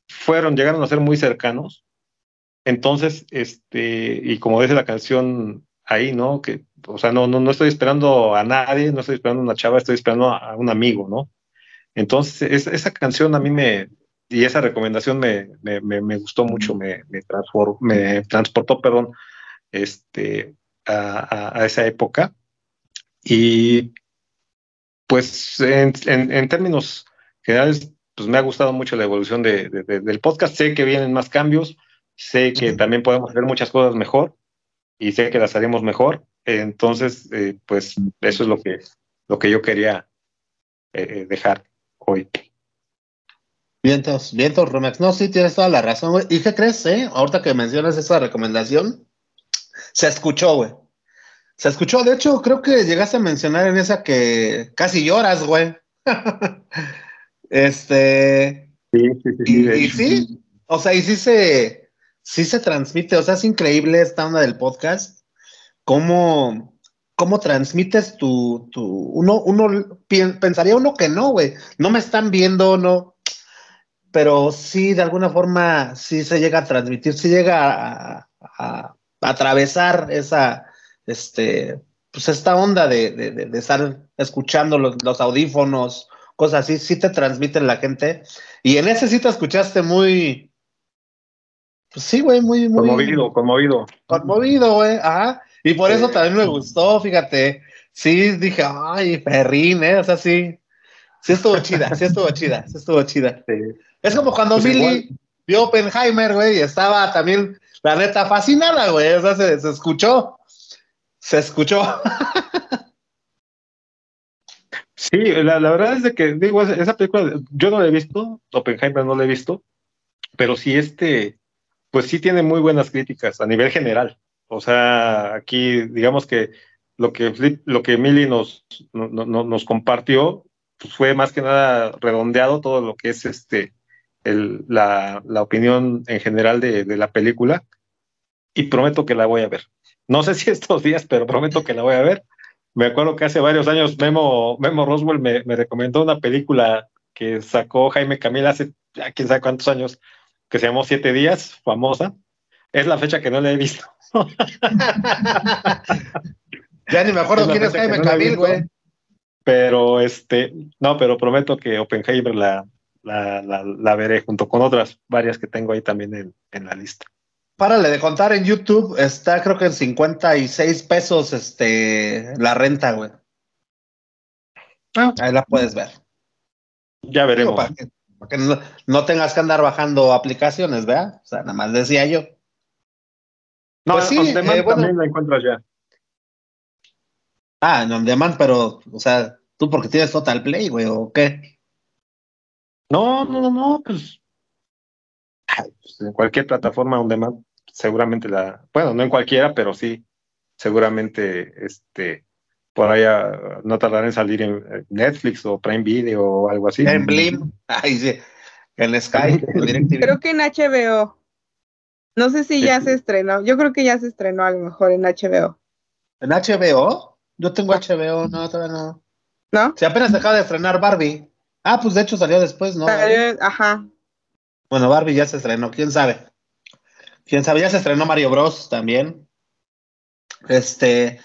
fueron, llegaron a ser muy cercanos. Entonces, este, y como dice la canción, ahí, ¿no? Que, o sea, no, no, no estoy esperando a nadie, no estoy esperando a una chava, estoy esperando a, un amigo, ¿no? Entonces, esa canción a mí me, y esa recomendación me, me, me, gustó mucho, me, me, me transportó, perdón, este, a, a, esa época. Y pues en, en, términos generales, pues me ha gustado mucho la evolución de, del podcast. Sé que vienen más cambios, sé que también podemos hacer muchas cosas mejor, y sé que las haremos mejor. Entonces, eh, pues eso es lo que, lo que yo quería eh, eh, dejar hoy. Vientos, vientos, Romex. No, sí, tienes toda la razón, güey. ¿Y qué crees, eh? Ahorita que mencionas esa recomendación, se escuchó, güey. Se escuchó, de hecho, creo que llegaste a mencionar en esa que casi lloras, güey. este. Sí, sí, sí. y sí, o sea, y sí se, sí se transmite, o sea, es increíble esta onda del podcast, cómo, cómo transmites tu, tu, uno, uno pensaría uno que no, güey, no me están viendo, no, pero sí, de alguna forma, sí se llega a transmitir, sí llega a, atravesar esa, este, pues esta onda de, de, estar escuchando los, los, audífonos, cosas así, sí te transmiten la gente, y en ese sí te escuchaste muy, pues sí, güey, muy, muy. Conmovido, conmovido. Conmovido, güey, ajá. Y por eso también me gustó, fíjate. Sí, dije, ay, perrín, ¿eh? O sea, sí. Sí estuvo chida, sí estuvo chida, sí estuvo chida. Es como cuando pues Billy vio Oppenheimer, güey, y estaba también, la neta, fascinada, güey. O sea, se, se escuchó. Se escuchó. Sí, la, la, verdad es de que, digo, esa película, yo no la he visto, Oppenheimer no la he visto, pero sí este, pues sí tiene muy buenas críticas a nivel general. O sea, aquí digamos que lo que, lo que Emily nos, nos compartió pues fue más que nada redondeado todo lo que es este el, la, la, opinión en general de, de, la película y prometo que la voy a ver. No sé si estos días, pero prometo que la voy a ver. Me acuerdo que hace varios años Memo, Memo Roswell me, me recomendó una película que sacó Jaime Camila hace quién sabe cuántos años, que se llamó Siete Días, famosa. Es la fecha que no la he visto. ya ni me acuerdo quién es Jaime Cavill, güey. Pero este, no, pero prometo que Oppenheimer la, la, la, veré junto con otras varias que tengo ahí también en, en, la lista. Párale de contar en YouTube, está creo que en 56 pesos este, la renta, güey. Ah. Ahí la puedes ver. Ya veremos. para que, no, tengas que andar bajando aplicaciones, ¿verdad? O sea, nada más decía yo. No, pues sí, eh, también la encuentras ya. Ah, en on demand, pero, o sea, tú porque tienes Total Play, güey, o qué? No, no, no, no, pues, pues, en cualquier plataforma on demand, seguramente la, bueno, no en cualquiera, pero sí, seguramente, este, por allá no tardará en salir en Netflix o Prime Video o algo así. En Blim, ahí sí, en Sky, en Creo que en HBO. No sé si ya se estrenó. Yo creo que ya se estrenó a lo mejor en HBO. ¿En HBO? Yo tengo HBO, no, todavía no. ¿No? Si apenas acaba de estrenar Barbie. Ah, pues de hecho salió después, ¿no? ajá. Bueno, Barbie ya se estrenó, quién sabe. Quién sabe, ya se estrenó Mario Bros también. Este,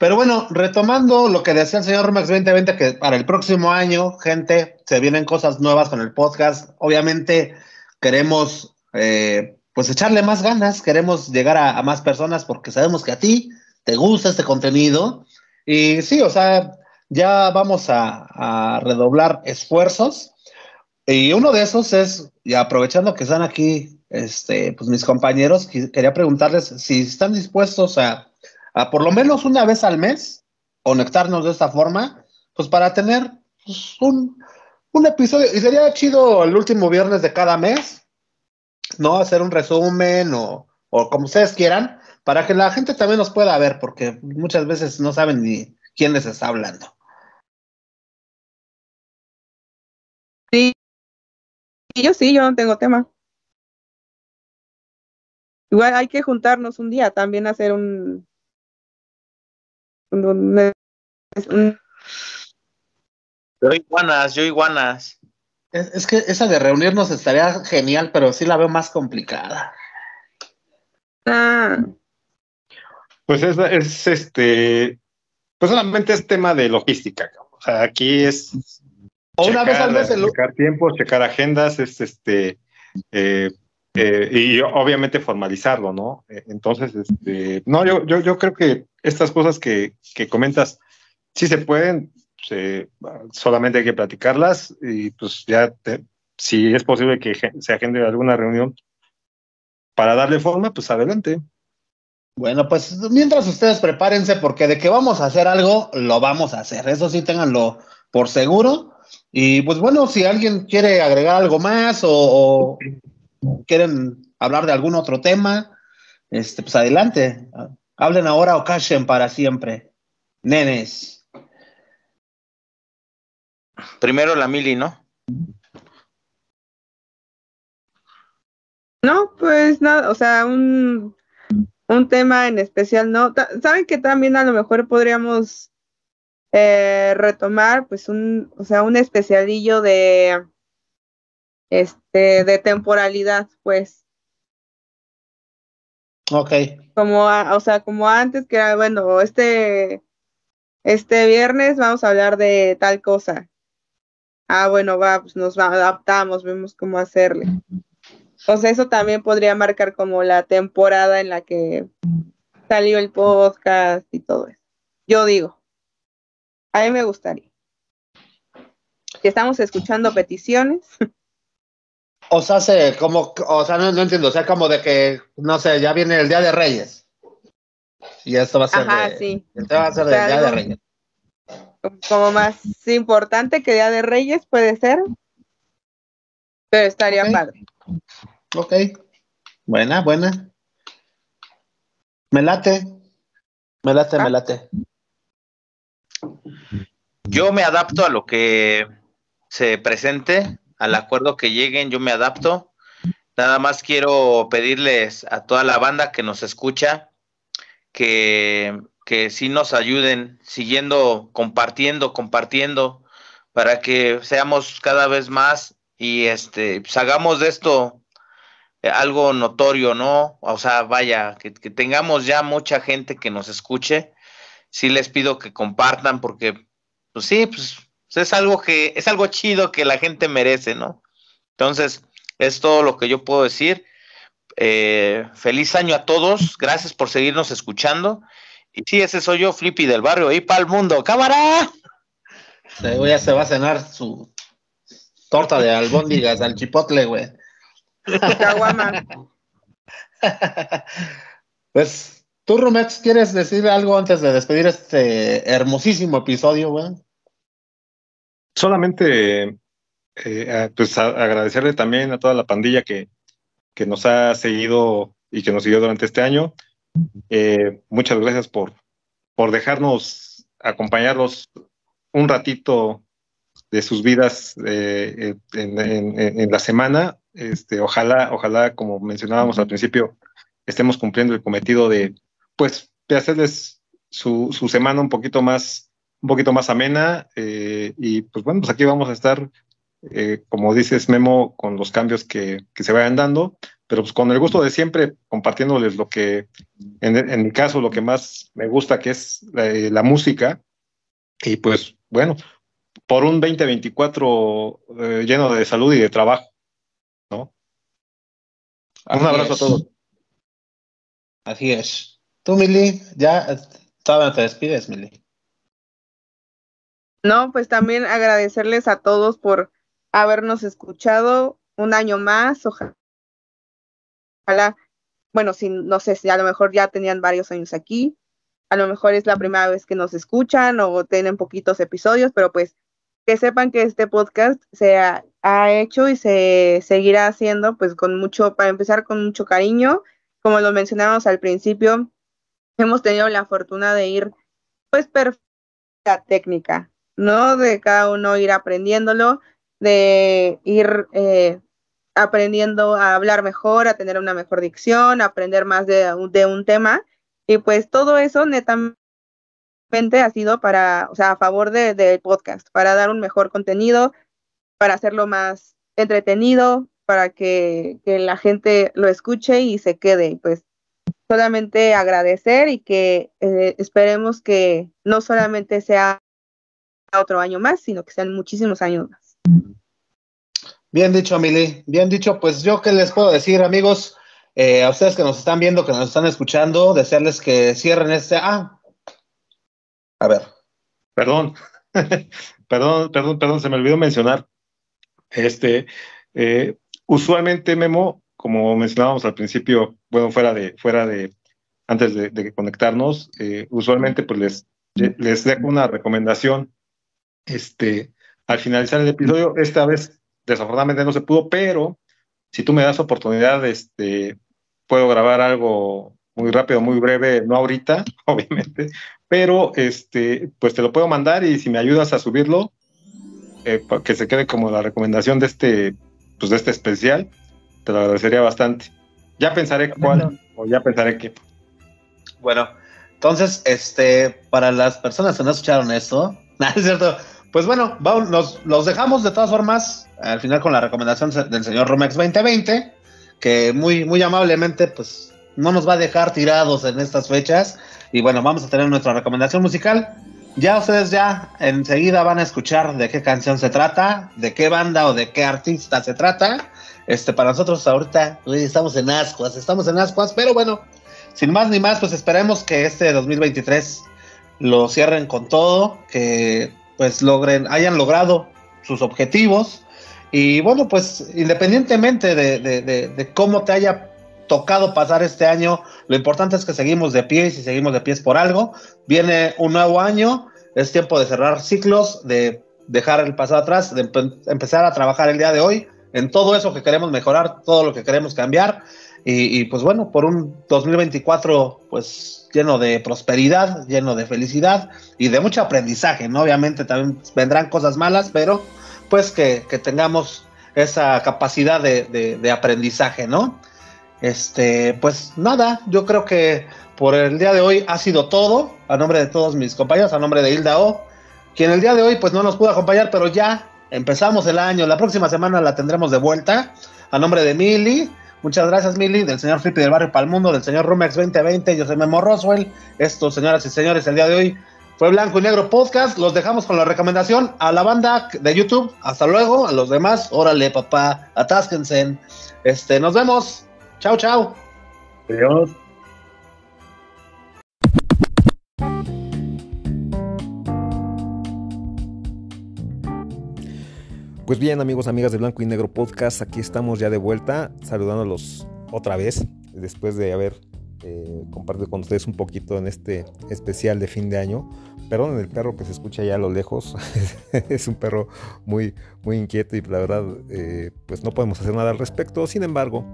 pero bueno, retomando lo que decía el señor Max 2020, que para el próximo año, gente, se vienen cosas nuevas con el podcast. Obviamente queremos, eh, pues, echarle más ganas, queremos llegar a más personas porque sabemos que a ti te gusta este contenido. Y sí, o sea, ya vamos a, redoblar esfuerzos. Y uno de esos es, y aprovechando que están aquí este, pues mis compañeros, quería preguntarles si están dispuestos a, a por lo menos una vez al mes conectarnos de esta forma, pues para tener pues, un, un episodio. Y sería chido el último viernes de cada mes, ¿no? Hacer un resumen o, o como ustedes quieran, para que la gente también nos pueda ver, porque muchas veces no saben ni quién les está hablando. Sí, yo sí, yo no tengo tema. Igual hay que juntarnos un día también a hacer un, Yo iguanas, yo iguanas. Es, es, que esa de reunirnos estaría genial, pero sí la veo más complicada. Ah. Pues es, es este, pues solamente es tema de logística. O sea, aquí es o una vez al mes checar tiempos, checar agendas, es este eh, eh, y obviamente formalizarlo, ¿no? Eh, entonces, este, no, yo, yo, yo creo que estas cosas que, que comentas sí se pueden, solamente hay que platicarlas y pues ya si es posible que se agende alguna reunión para darle forma, pues adelante. Bueno, pues mientras ustedes prepárense, porque de que vamos a hacer algo, lo vamos a hacer. Eso sí, ténganlo por seguro. Y pues bueno, si alguien quiere agregar algo más o, quieren hablar de algún otro tema, este, pues adelante. Hablen ahora o callen para siempre. Nenes. Primero la mili, ¿no? No, pues nada, o sea, un un tema en especial, ¿no? Saben que también a lo mejor podríamos eh, retomar, pues, un, o sea, un especialillo de, este, de temporalidad, pues. Ok. Como, o sea, como antes que era, bueno, este, este viernes vamos a hablar de tal cosa. Ah, bueno, va, pues nos adaptamos, vemos cómo hacerle. O sea, eso también podría marcar como la temporada en la que salió el podcast y todo eso. Yo digo, a mí me gustaría. Si estamos escuchando peticiones. O sea, se, como, o sea, no, entiendo, o sea, como de que, no sé, ya viene el Día de Reyes. Y esto va a ser, Ajá, sí. Esto va a ser el Día de Reyes. Como más importante que Día de Reyes puede ser. Pero estaría padre. Ok. Buena, buena. Me late. Me late, me ah. late. Yo me adapto a lo que se presente, al acuerdo que lleguen, yo me adapto. Nada más quiero pedirles a toda la banda que nos escucha que, que sí nos ayuden siguiendo, compartiendo, compartiendo, para que seamos cada vez más y este, pues hagamos de esto algo notorio, ¿no? O sea, vaya, que, tengamos ya mucha gente que nos escuche. Sí les pido que compartan porque, pues sí, pues, es algo que, es algo chido que la gente merece, ¿no? Entonces, es todo lo que yo puedo decir. Eh, feliz año a todos, gracias por seguirnos escuchando. Y sí, ese soy yo, Flippy del barrio, y para el mundo, cámara. ya se va a cenar su torta de albóndigas al chipotle, güey. pues, tú, Rumex, ¿quieres decir algo antes de despedir este hermosísimo episodio, güey? Solamente, eh, pues, agradecerle también a toda la pandilla que, que nos ha seguido y que nos siguió durante este año. Eh, muchas gracias por, por dejarnos acompañarlos un ratito de sus vidas eh, en, la semana. Este, ojalá, ojalá, como mencionábamos al principio, estemos cumpliendo el cometido de, pues, de hacerles su, su semana un poquito más, un poquito más amena. Eh, y pues bueno, pues aquí vamos a estar, eh, como dices Memo, con los cambios que, que, se vayan dando, pero pues con el gusto de siempre compartiéndoles lo que, en, en mi caso, lo que más me gusta, que es la música. Y pues bueno, por un 2024 eh, lleno de salud y de trabajo, ¿no? un abrazo a todos. Así es. Tú, Mili, ya todavía te despides, Mili. No, pues también agradecerles a todos por habernos escuchado un año más. Ojalá, bueno, si, no sé si a lo mejor ya tenían varios años aquí, a lo mejor es la primera vez que nos escuchan o tienen poquitos episodios, pero pues que sepan que este podcast se ha, hecho y se seguirá haciendo, pues con mucho, para empezar con mucho cariño. Como lo mencionamos al principio, hemos tenido la fortuna de ir, pues, perfecta técnica, ¿no? De cada uno ir aprendiéndolo, de ir eh, aprendiendo a hablar mejor, a tener una mejor dicción, aprender más de, de un tema. Y pues todo eso netamente ha sido para, o sea, a favor del de, podcast, para dar un mejor contenido, para hacerlo más entretenido, para que, la gente lo escuche y se quede. Pues solamente agradecer y que eh, esperemos que no solamente sea otro año más, sino que sean muchísimos años más. Bien dicho, Mili. Bien dicho. Pues yo qué les puedo decir, amigos, eh, a ustedes que nos están viendo, que nos están escuchando, desearles que cierren este. Ah, a ver. Perdón, perdón, perdón, perdón, se me olvidó mencionar. Este, eh, usualmente, Memo, como mencionábamos al principio, bueno, fuera de, fuera de, antes de, conectarnos, eh, usualmente pues les, les dejo una recomendación. Este, al finalizar el episodio, esta vez desafortunadamente no se pudo, pero si tú me das oportunidad, este, puedo grabar algo muy rápido, muy breve, no ahorita, obviamente, pero este, pues te lo puedo mandar y si me ayudas a subirlo, eh, para que se quede como la recomendación de este, pues de este especial, te lo agradecería bastante. Ya pensaré cuál o ya pensaré qué. Bueno, entonces, este, para las personas que no escucharon esto, nada es cierto. Pues bueno, vamos, los dejamos de todas formas al final con la recomendación del señor Romex 2020, que muy, muy amablemente, pues no nos va a dejar tirados en estas fechas y bueno, vamos a tener nuestra recomendación musical. Ya ustedes ya enseguida van a escuchar de qué canción se trata, de qué banda o de qué artista se trata. Este, para nosotros ahorita estamos en ascuas, estamos en ascuas, pero bueno, sin más ni más, pues esperemos que este 2023 lo cierren con todo, que pues logren, hayan logrado sus objetivos. Y bueno, pues independientemente de, de cómo te haya tocado pasar este año. Lo importante es que seguimos de pie y si seguimos de pies por algo. Viene un nuevo año, es tiempo de cerrar ciclos, de dejar el pasado atrás, de empezar a trabajar el día de hoy en todo eso que queremos mejorar, todo lo que queremos cambiar. Y, pues bueno, por un 2024 pues lleno de prosperidad, lleno de felicidad y de mucho aprendizaje, ¿no? Obviamente también vendrán cosas malas, pero pues que, tengamos esa capacidad de, de aprendizaje, ¿no? Este, pues nada, yo creo que por el día de hoy ha sido todo. A nombre de todos mis compañeros, a nombre de Hilda O, quien el día de hoy pues no nos pudo acompañar, pero ya empezamos el año. La próxima semana la tendremos de vuelta. A nombre de Mili, Muchas gracias, Mili, del señor Flippy del Barrio Palmundo, del señor Rumex 2020. Yo soy Memo Roswell. Esto, señoras y señores, el día de hoy fue Blanco y Negro Podcast. Los dejamos con la recomendación a la banda de YouTube. Hasta luego. A los demás, órale, papá, atásquense. Este, nos vemos. Chao, chao. Adiós. Pues bien, amigos, amigas de Blanco y Negro Podcast, aquí estamos ya de vuelta, saludándolos otra vez, después de haber eh, compartido con ustedes un poquito en este especial de fin de año. Perdón, el perro que se escucha allá a lo lejos, es un perro muy, muy inquieto y la verdad, eh, pues no podemos hacer nada al respecto. Sin embargo,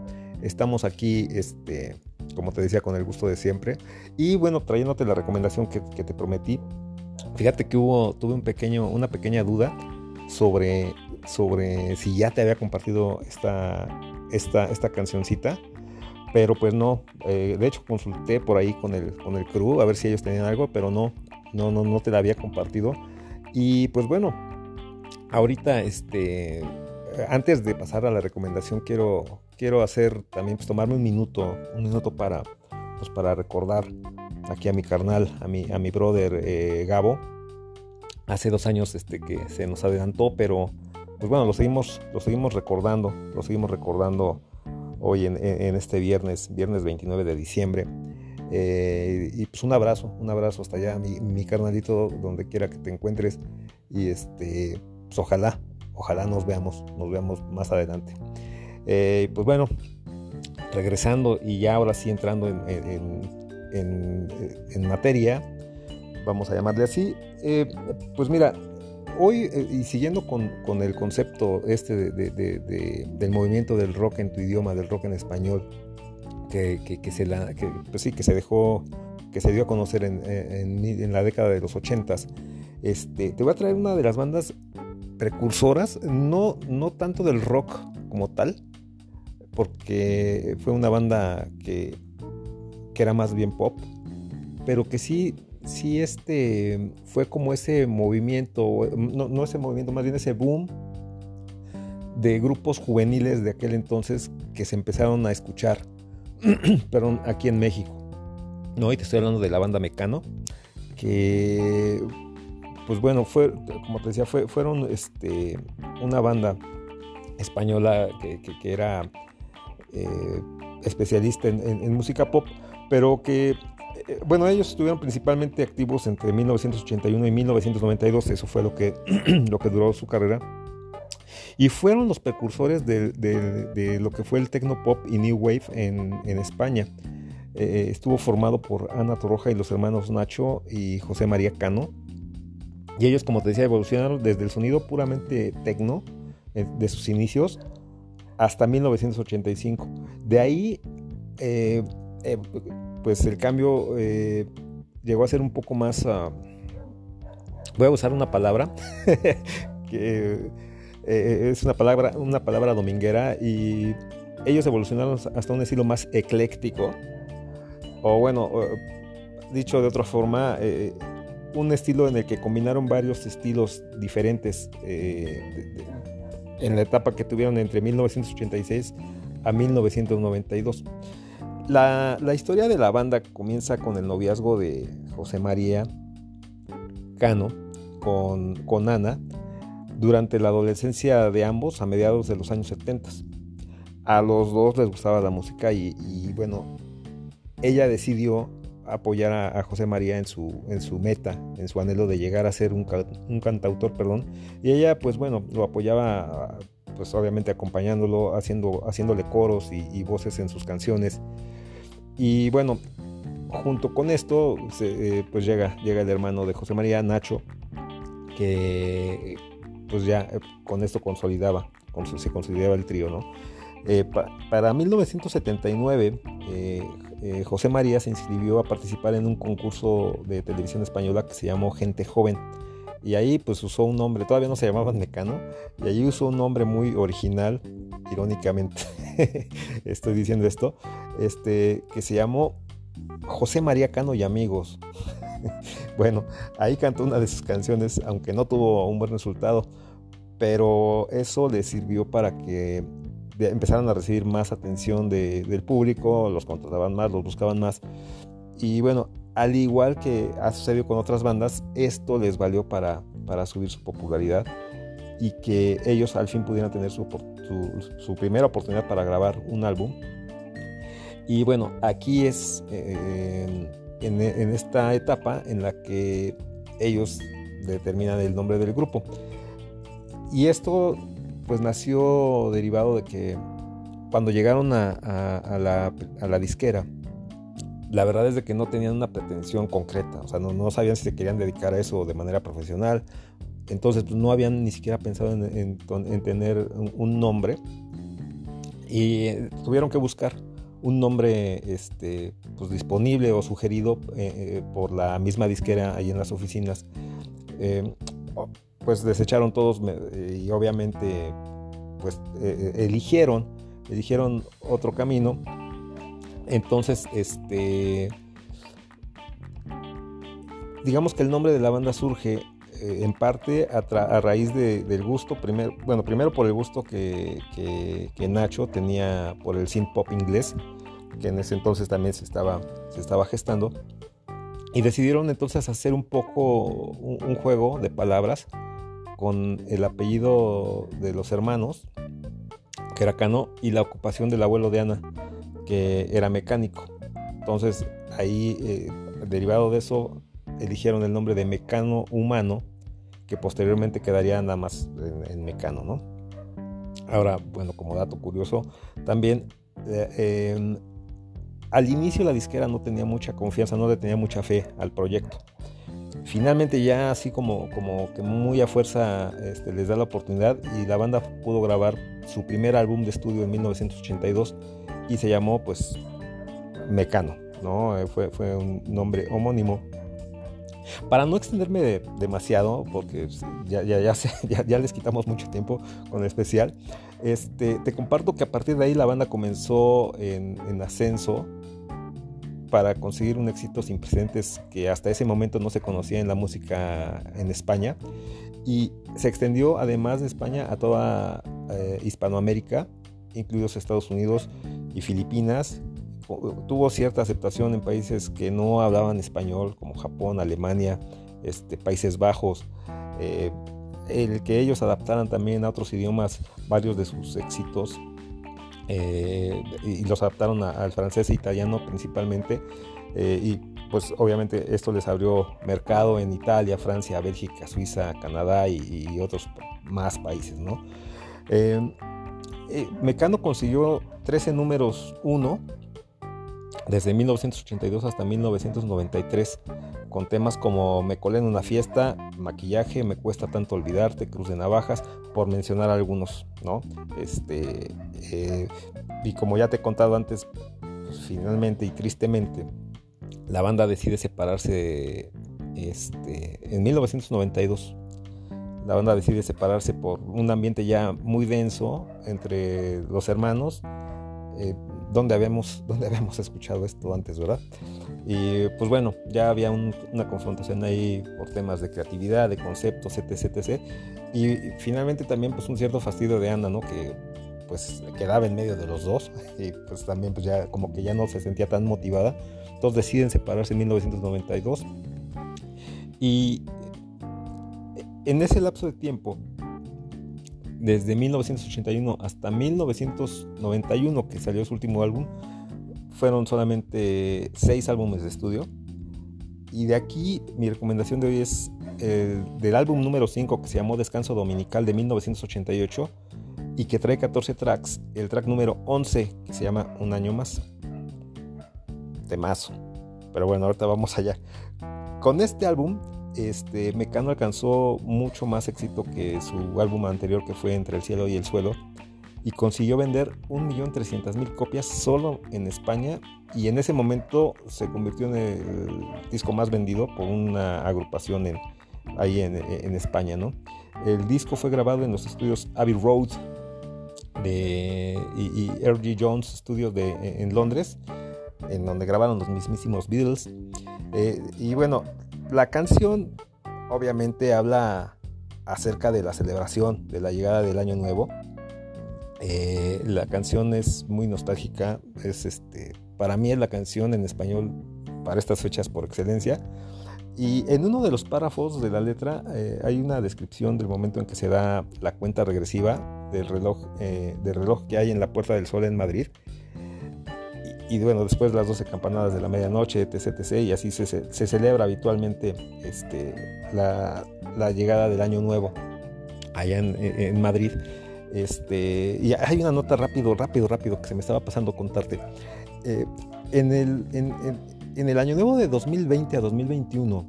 estamos aquí, este, como te decía, con el gusto de siempre. Y bueno, trayéndote la recomendación que, que te prometí. Fíjate que hubo, tuve un pequeño, una pequeña duda sobre sobre si ya te había compartido esta, esta, esta cancioncita. Pero pues no, eh, de hecho consulté por ahí con el, con el crew a ver si ellos tenían algo, pero no, no, no, no te la había compartido. Y pues bueno, ahorita este, antes de pasar a la recomendación quiero, quiero hacer también, pues tomarme un minuto, un minuto para, pues para recordar aquí a mi carnal, a mi, a mi brother eh, Gabo. Hace dos años este, que se nos adelantó, pero pues bueno, lo seguimos, lo seguimos recordando, lo seguimos recordando hoy en, este viernes, viernes 29 de diciembre. Eh, y pues un abrazo, un abrazo hasta allá, mi, carnalito, donde quiera que te encuentres. Y este, pues ojalá, ojalá nos veamos, nos veamos más adelante. Eh, pues bueno, regresando y ya ahora sí entrando en, materia, vamos a llamarle así. Eh, pues mira, hoy, eh, y siguiendo con, el concepto este del movimiento del rock en tu idioma, del rock en español, que, se, la, pues sí, que se dejó, que se dio a conocer en, la década de los ochentas, este, te voy a traer una de las bandas precursoras, no, no tanto del rock como tal, porque fue una banda que, que era más bien pop, pero que sí sí este fue como ese movimiento, no, ese movimiento, más bien ese boom de grupos juveniles de aquel entonces que se empezaron a escuchar, perdón, aquí en México. No, y te estoy hablando de la banda Mecano, que, pues bueno, fue, como te decía, fue, fueron este, una banda española que, era eh, especialista en música pop, pero que bueno, ellos estuvieron principalmente activos entre 1981 y 1992, eso fue lo que, lo que duró su carrera. Y fueron los precursores de, lo que fue el Tecnopop y New Wave en, España. Eh, estuvo formado por Ana Torroja y los hermanos Nacho y José María Cano. Y ellos, como te decía, evolucionaron desde el sonido puramente tecno eh, de sus inicios hasta 1985. De ahí pues el cambio eh, llegó a ser un poco más... Ah, voy a usar una palabra que eh, es una palabra, una palabra dominguera y ellos evolucionaron hasta un estilo más ecléctico. O bueno, dicho de otra forma, eh, un estilo en el que combinaron varios estilos diferentes en la etapa que tuvieron entre 1986 a 1992. La, historia de la banda comienza con el noviazgo de José María Cano con, con Ana durante la adolescencia de ambos a mediados de los años 70. A los dos les gustaba la música y, bueno, ella decidió apoyar a, José María en su, en su meta, en su anhelo de llegar a ser un, un cantautor, perdón. Y ella, pues bueno, lo apoyaba, pues obviamente acompañándolo, haciendo, haciéndole coros y voces en sus canciones. Y bueno, junto con esto, eh, pues llega, llega el hermano de José María, Nacho, que pues ya eh, con esto consolidaba, se consolidaba el trío, ¿no? Eh, para 1979, José María se inscribió a participar en un concurso de televisión española que se llamó Gente Joven. Y ahí pues usó un nombre, todavía no se llamaba Mecano, y allí usó un nombre muy original, irónicamente estoy diciendo esto, este, que se llamó José María Cano y Amigos. bueno, ahí cantó una de sus canciones, aunque no tuvo un buen resultado, pero eso le sirvió para que empezaron a recibir más atención del público, los contrataban más, los buscaban más. Y bueno, al igual que ha sucedido con otras bandas, esto les valió para, para subir su popularidad y que ellos al fin pudieran tener su, su, primera oportunidad para grabar un álbum. Y bueno, aquí es eh, en, en, esta etapa en la que ellos determinan el nombre del grupo. Y esto pues nació derivado de que cuando llegaron a, a, la, a la disquera, la verdad es de que no tenían una pretensión concreta, o sea, no, sabían si se querían dedicar a eso de manera profesional, entonces pues, no habían ni siquiera pensado en, tener un, nombre. Y eh, tuvieron que buscar un nombre este, pues, disponible o sugerido eh, eh, por la misma disquera ahí en las oficinas. pues desecharon todos y obviamente pues eligieron, eligieron otro camino entonces, este. Digamos que el nombre de la banda surge eh, en parte a, raíz del gusto, primero, bueno, primero por el gusto que, Nacho tenía por el synth pop inglés, que en ese entonces también se estaba, se estaba gestando. Y decidieron entonces hacer un poco un, juego de palabras con el apellido de los hermanos, que era Cano, y la ocupación del abuelo de Ana que era mecánico. Entonces ahí, eh, derivado de eso, eligieron el nombre de Mecano Humano, que posteriormente quedaría nada más en, Mecano, ¿no? Ahora, bueno, como dato curioso, también eh, al inicio la disquera no tenía mucha confianza, no le tenía mucha fe al proyecto. Finalmente ya así como, como que muy a fuerza este, les da la oportunidad y la banda pudo grabar su primer álbum de estudio en 1982 y se llamó pues Mecano, ¿no? Eh, fue, fue un nombre homónimo. Para no extenderme demasiado, porque ya, ya, ya, ya, les quitamos mucho tiempo con el especial, este, te comparto que a partir de ahí la banda comenzó en, en ascenso para conseguir un éxito sin precedentes que hasta ese momento no se conocía en la música en España y se extendió además de España a toda eh, Hispanoamérica, incluidos Estados Unidos y Filipinas. Tuvo cierta aceptación en países que no hablaban español, como Japón, Alemania, este, Países Bajos. Eh, el que ellos adaptaran también a otros idiomas varios de sus éxitos eh, y los adaptaron al francés e italiano principalmente eh, y pues obviamente esto les abrió mercado en Italia, Francia, Bélgica, Suiza, Canadá y, otros más países, ¿no? Eh, Mecano consiguió 13 números 1 desde 1982 hasta 1993 con temas como Me colé en una fiesta, Maquillaje, Me cuesta tanto olvidarte, Cruz de Navajas, por mencionar algunos, ¿no? Este, eh, y como ya te he contado antes, pues, finalmente y tristemente, la banda decide separarse este, en 1992 la banda decide separarse por un ambiente ya muy denso entre los hermanos, eh, donde, habíamos, donde habíamos escuchado esto antes, ¿verdad? Y pues bueno, ya había una confrontación ahí por temas de creatividad, de conceptos, etc, etc. Y finalmente también pues un cierto fastidio de Ana, ¿no? Que pues quedaba en medio de los dos y pues también pues ya como que ya no se sentía tan motivada. Entonces deciden separarse en 1992 y en ese lapso de tiempo, desde 1981 hasta 1991, que salió su último álbum, fueron solamente seis álbumes de estudio. Y de aquí mi recomendación de hoy es el, del álbum número 5 que se llamó Descanso Dominical de 1988 y que trae 14 tracks. El track número 11 que se llama Un año más. Temazo. Pero bueno, ahorita vamos allá. Con este álbum este, Mecano alcanzó mucho más éxito que su álbum anterior que fue Entre el cielo y el suelo y consiguió vender 1.300.000 copias solo en España y en ese momento se convirtió en el disco más vendido por una agrupación en, ahí en, España. El disco fue grabado en los estudios Abbey Road de, y, R.G. Jones Studios en Londres, en donde grabaron los mismísimos Beatles. Eh, y bueno, la canción obviamente habla acerca de la celebración de la llegada del año nuevo Eh, la canción es muy nostálgica, es este, para mí es la canción en español para estas fechas por excelencia. Y en uno de los párrafos de la letra eh, hay una descripción del momento en que se da la cuenta regresiva del reloj, eh, del reloj que hay en la Puerta del Sol en Madrid. Y, bueno, después las 12 campanadas de la medianoche, etc, etc y así se, se celebra habitualmente este, la, llegada del Año Nuevo allá en, en Madrid. Este, y hay una nota rápido, rápido, rápido que se me estaba pasando contarte. Eh, en, el, en, el año nuevo de 2020 a 2021,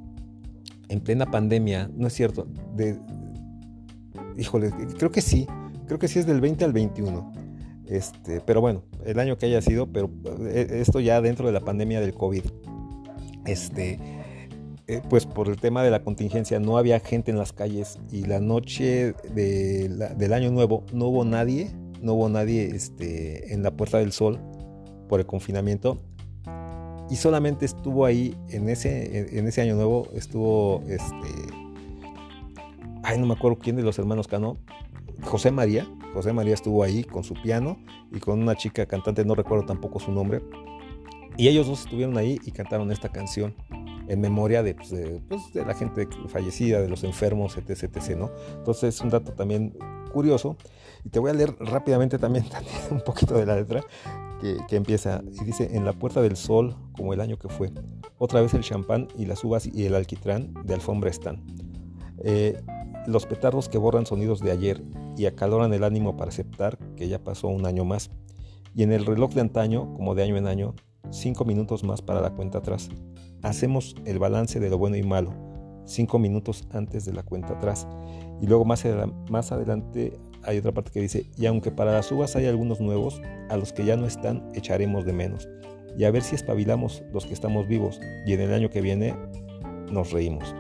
en plena pandemia, no es cierto, de, híjole, creo que sí, creo que sí es del 20 al 21. Este, pero bueno, el año que haya sido, pero eh, esto ya dentro de la pandemia del COVID. Este, eh, pues por el tema de la contingencia no había gente en las calles y la noche del año nuevo no hubo nadie, no hubo nadie este, en la Puerta del Sol por el confinamiento y solamente estuvo ahí en ese, en ese año nuevo, estuvo este, ay no me acuerdo quién de los hermanos Cano, José María, José María estuvo ahí con su piano y con una chica cantante, no recuerdo tampoco su nombre, y ellos dos estuvieron ahí y cantaron esta canción en memoria de, pues, pues, de, la gente fallecida, de los enfermos, etc, etc, ¿no? Entonces es un dato también curioso. Y te voy a leer rápidamente también, un poquito de la letra que, que, empieza y dice, en la puerta del sol, como el año que fue, otra vez el champán y las uvas y el alquitrán de alfombra están. Eh, los petardos que borran sonidos de ayer y acaloran el ánimo para aceptar que ya pasó un año más. Y en el reloj de antaño, como de año en año, cinco minutos más para la cuenta atrás hacemos el balance de lo bueno y malo, cinco minutos antes de la cuenta atrás. Y luego más, adelante hay otra parte que dice, y aunque para las uvas hay algunos nuevos, a los que ya no están echaremos de menos. Y a ver si espabilamos los que estamos vivos y en el año que viene nos reímos.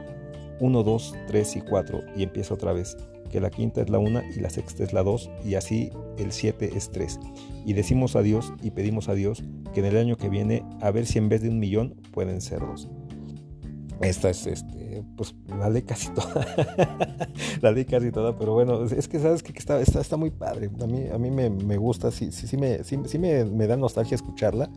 Uno, dos, tres y cuatro y empieza otra vez que la quinta es la una y la sexta es la dos y así el siete es tres. Y decimos adiós y pedimos a Dios que en el año que viene a ver si en vez de un millón pueden ser dos. Esta es este, pues la ley casi toda. la ley casi toda, pero bueno, es que sabes que está, está, está muy padre. A mí, a mí me, me gusta, sí, sí, sí, me, sí, sí me, me, da nostalgia escucharla.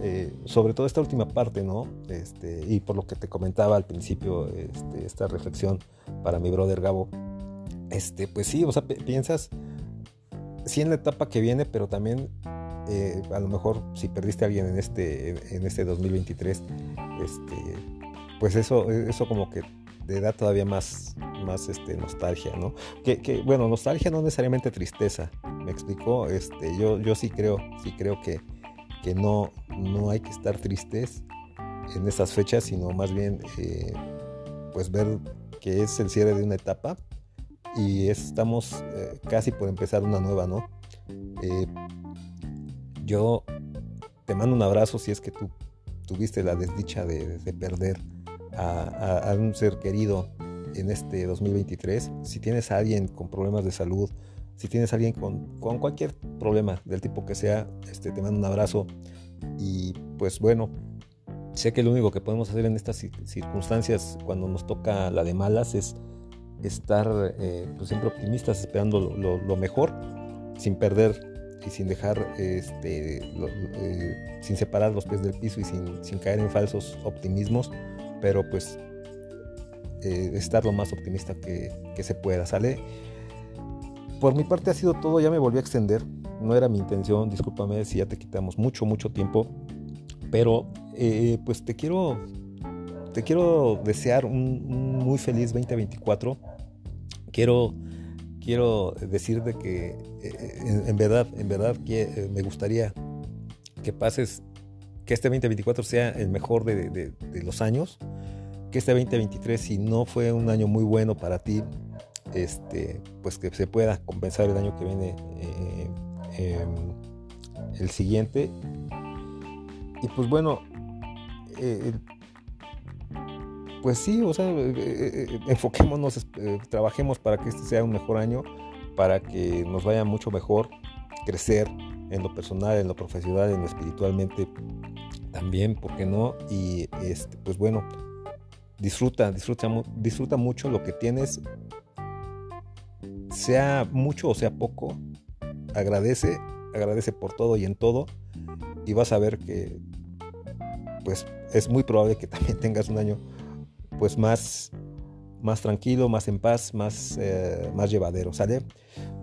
Eh, sobre todo esta última parte, ¿no? Este, y por lo que te comentaba al principio, este, esta reflexión para mi brother Gabo este, pues sí, o sea, piensas, sí en la etapa que viene, pero también eh, a lo mejor si perdiste a alguien en este, en este 2023, este, pues eso, eso como que te da todavía más, más este, nostalgia, ¿no? Que, bueno, nostalgia no necesariamente tristeza, me explicó, este, yo, yo sí creo, sí creo que, que no, no hay que estar tristes en estas fechas, sino más bien eh, pues ver que es el cierre de una etapa y estamos eh, casi por empezar una nueva, ¿no? Eh, yo te mando un abrazo si es que tú tuviste la desdicha de, perder a, un ser querido en este 2023. Si tienes a alguien con problemas de salud, si tienes a alguien con, con cualquier problema del tipo que sea, este, te mando un abrazo. Y pues bueno, sé que lo único que podemos hacer en estas circunstancias cuando nos toca la de malas es estar eh, pues siempre optimistas, esperando lo, mejor, sin perder y sin dejar, este, eh, sin separar los pies del piso y sin, caer en falsos optimismos, pero pues eh, estar lo más optimista que, se pueda, ¿sale? Por mi parte ha sido todo, ya me volví a extender, no era mi intención, discúlpame si ya te quitamos mucho, mucho tiempo, pero pues te quiero te quiero desear un, muy feliz 2024. Quiero, quiero decirte que eh, en, verdad, en verdad que eh, me gustaría que pases, que este 2024 sea el mejor de, los años, que este 2023 si no fue un año muy bueno para ti, este, pues que se pueda compensar el año que viene, eh, em, el siguiente. Y pues bueno, el pues sí, o sea, eh, eh, eh, enfoquémonos, trabajemos para que este sea un mejor año, para que nos vaya mucho mejor, crecer en lo personal, en lo profesional, en lo espiritualmente también, ¿por qué no? Y este, pues bueno, disfruta, disfruta, disfruta mucho lo que tienes, sea mucho o sea poco, agradece, agradece por todo y en todo y vas a ver que pues es muy probable que también tengas un año pues más más tranquilo, más en paz, más, eh, más llevadero, ¿sale?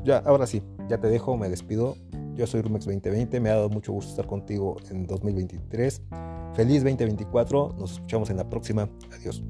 Ya, ahora sí, ya te dejo, me despido. Yo soy Rumex 2020, me ha dado mucho gusto estar contigo en 2023. Feliz 2024, nos escuchamos en la próxima. Adiós.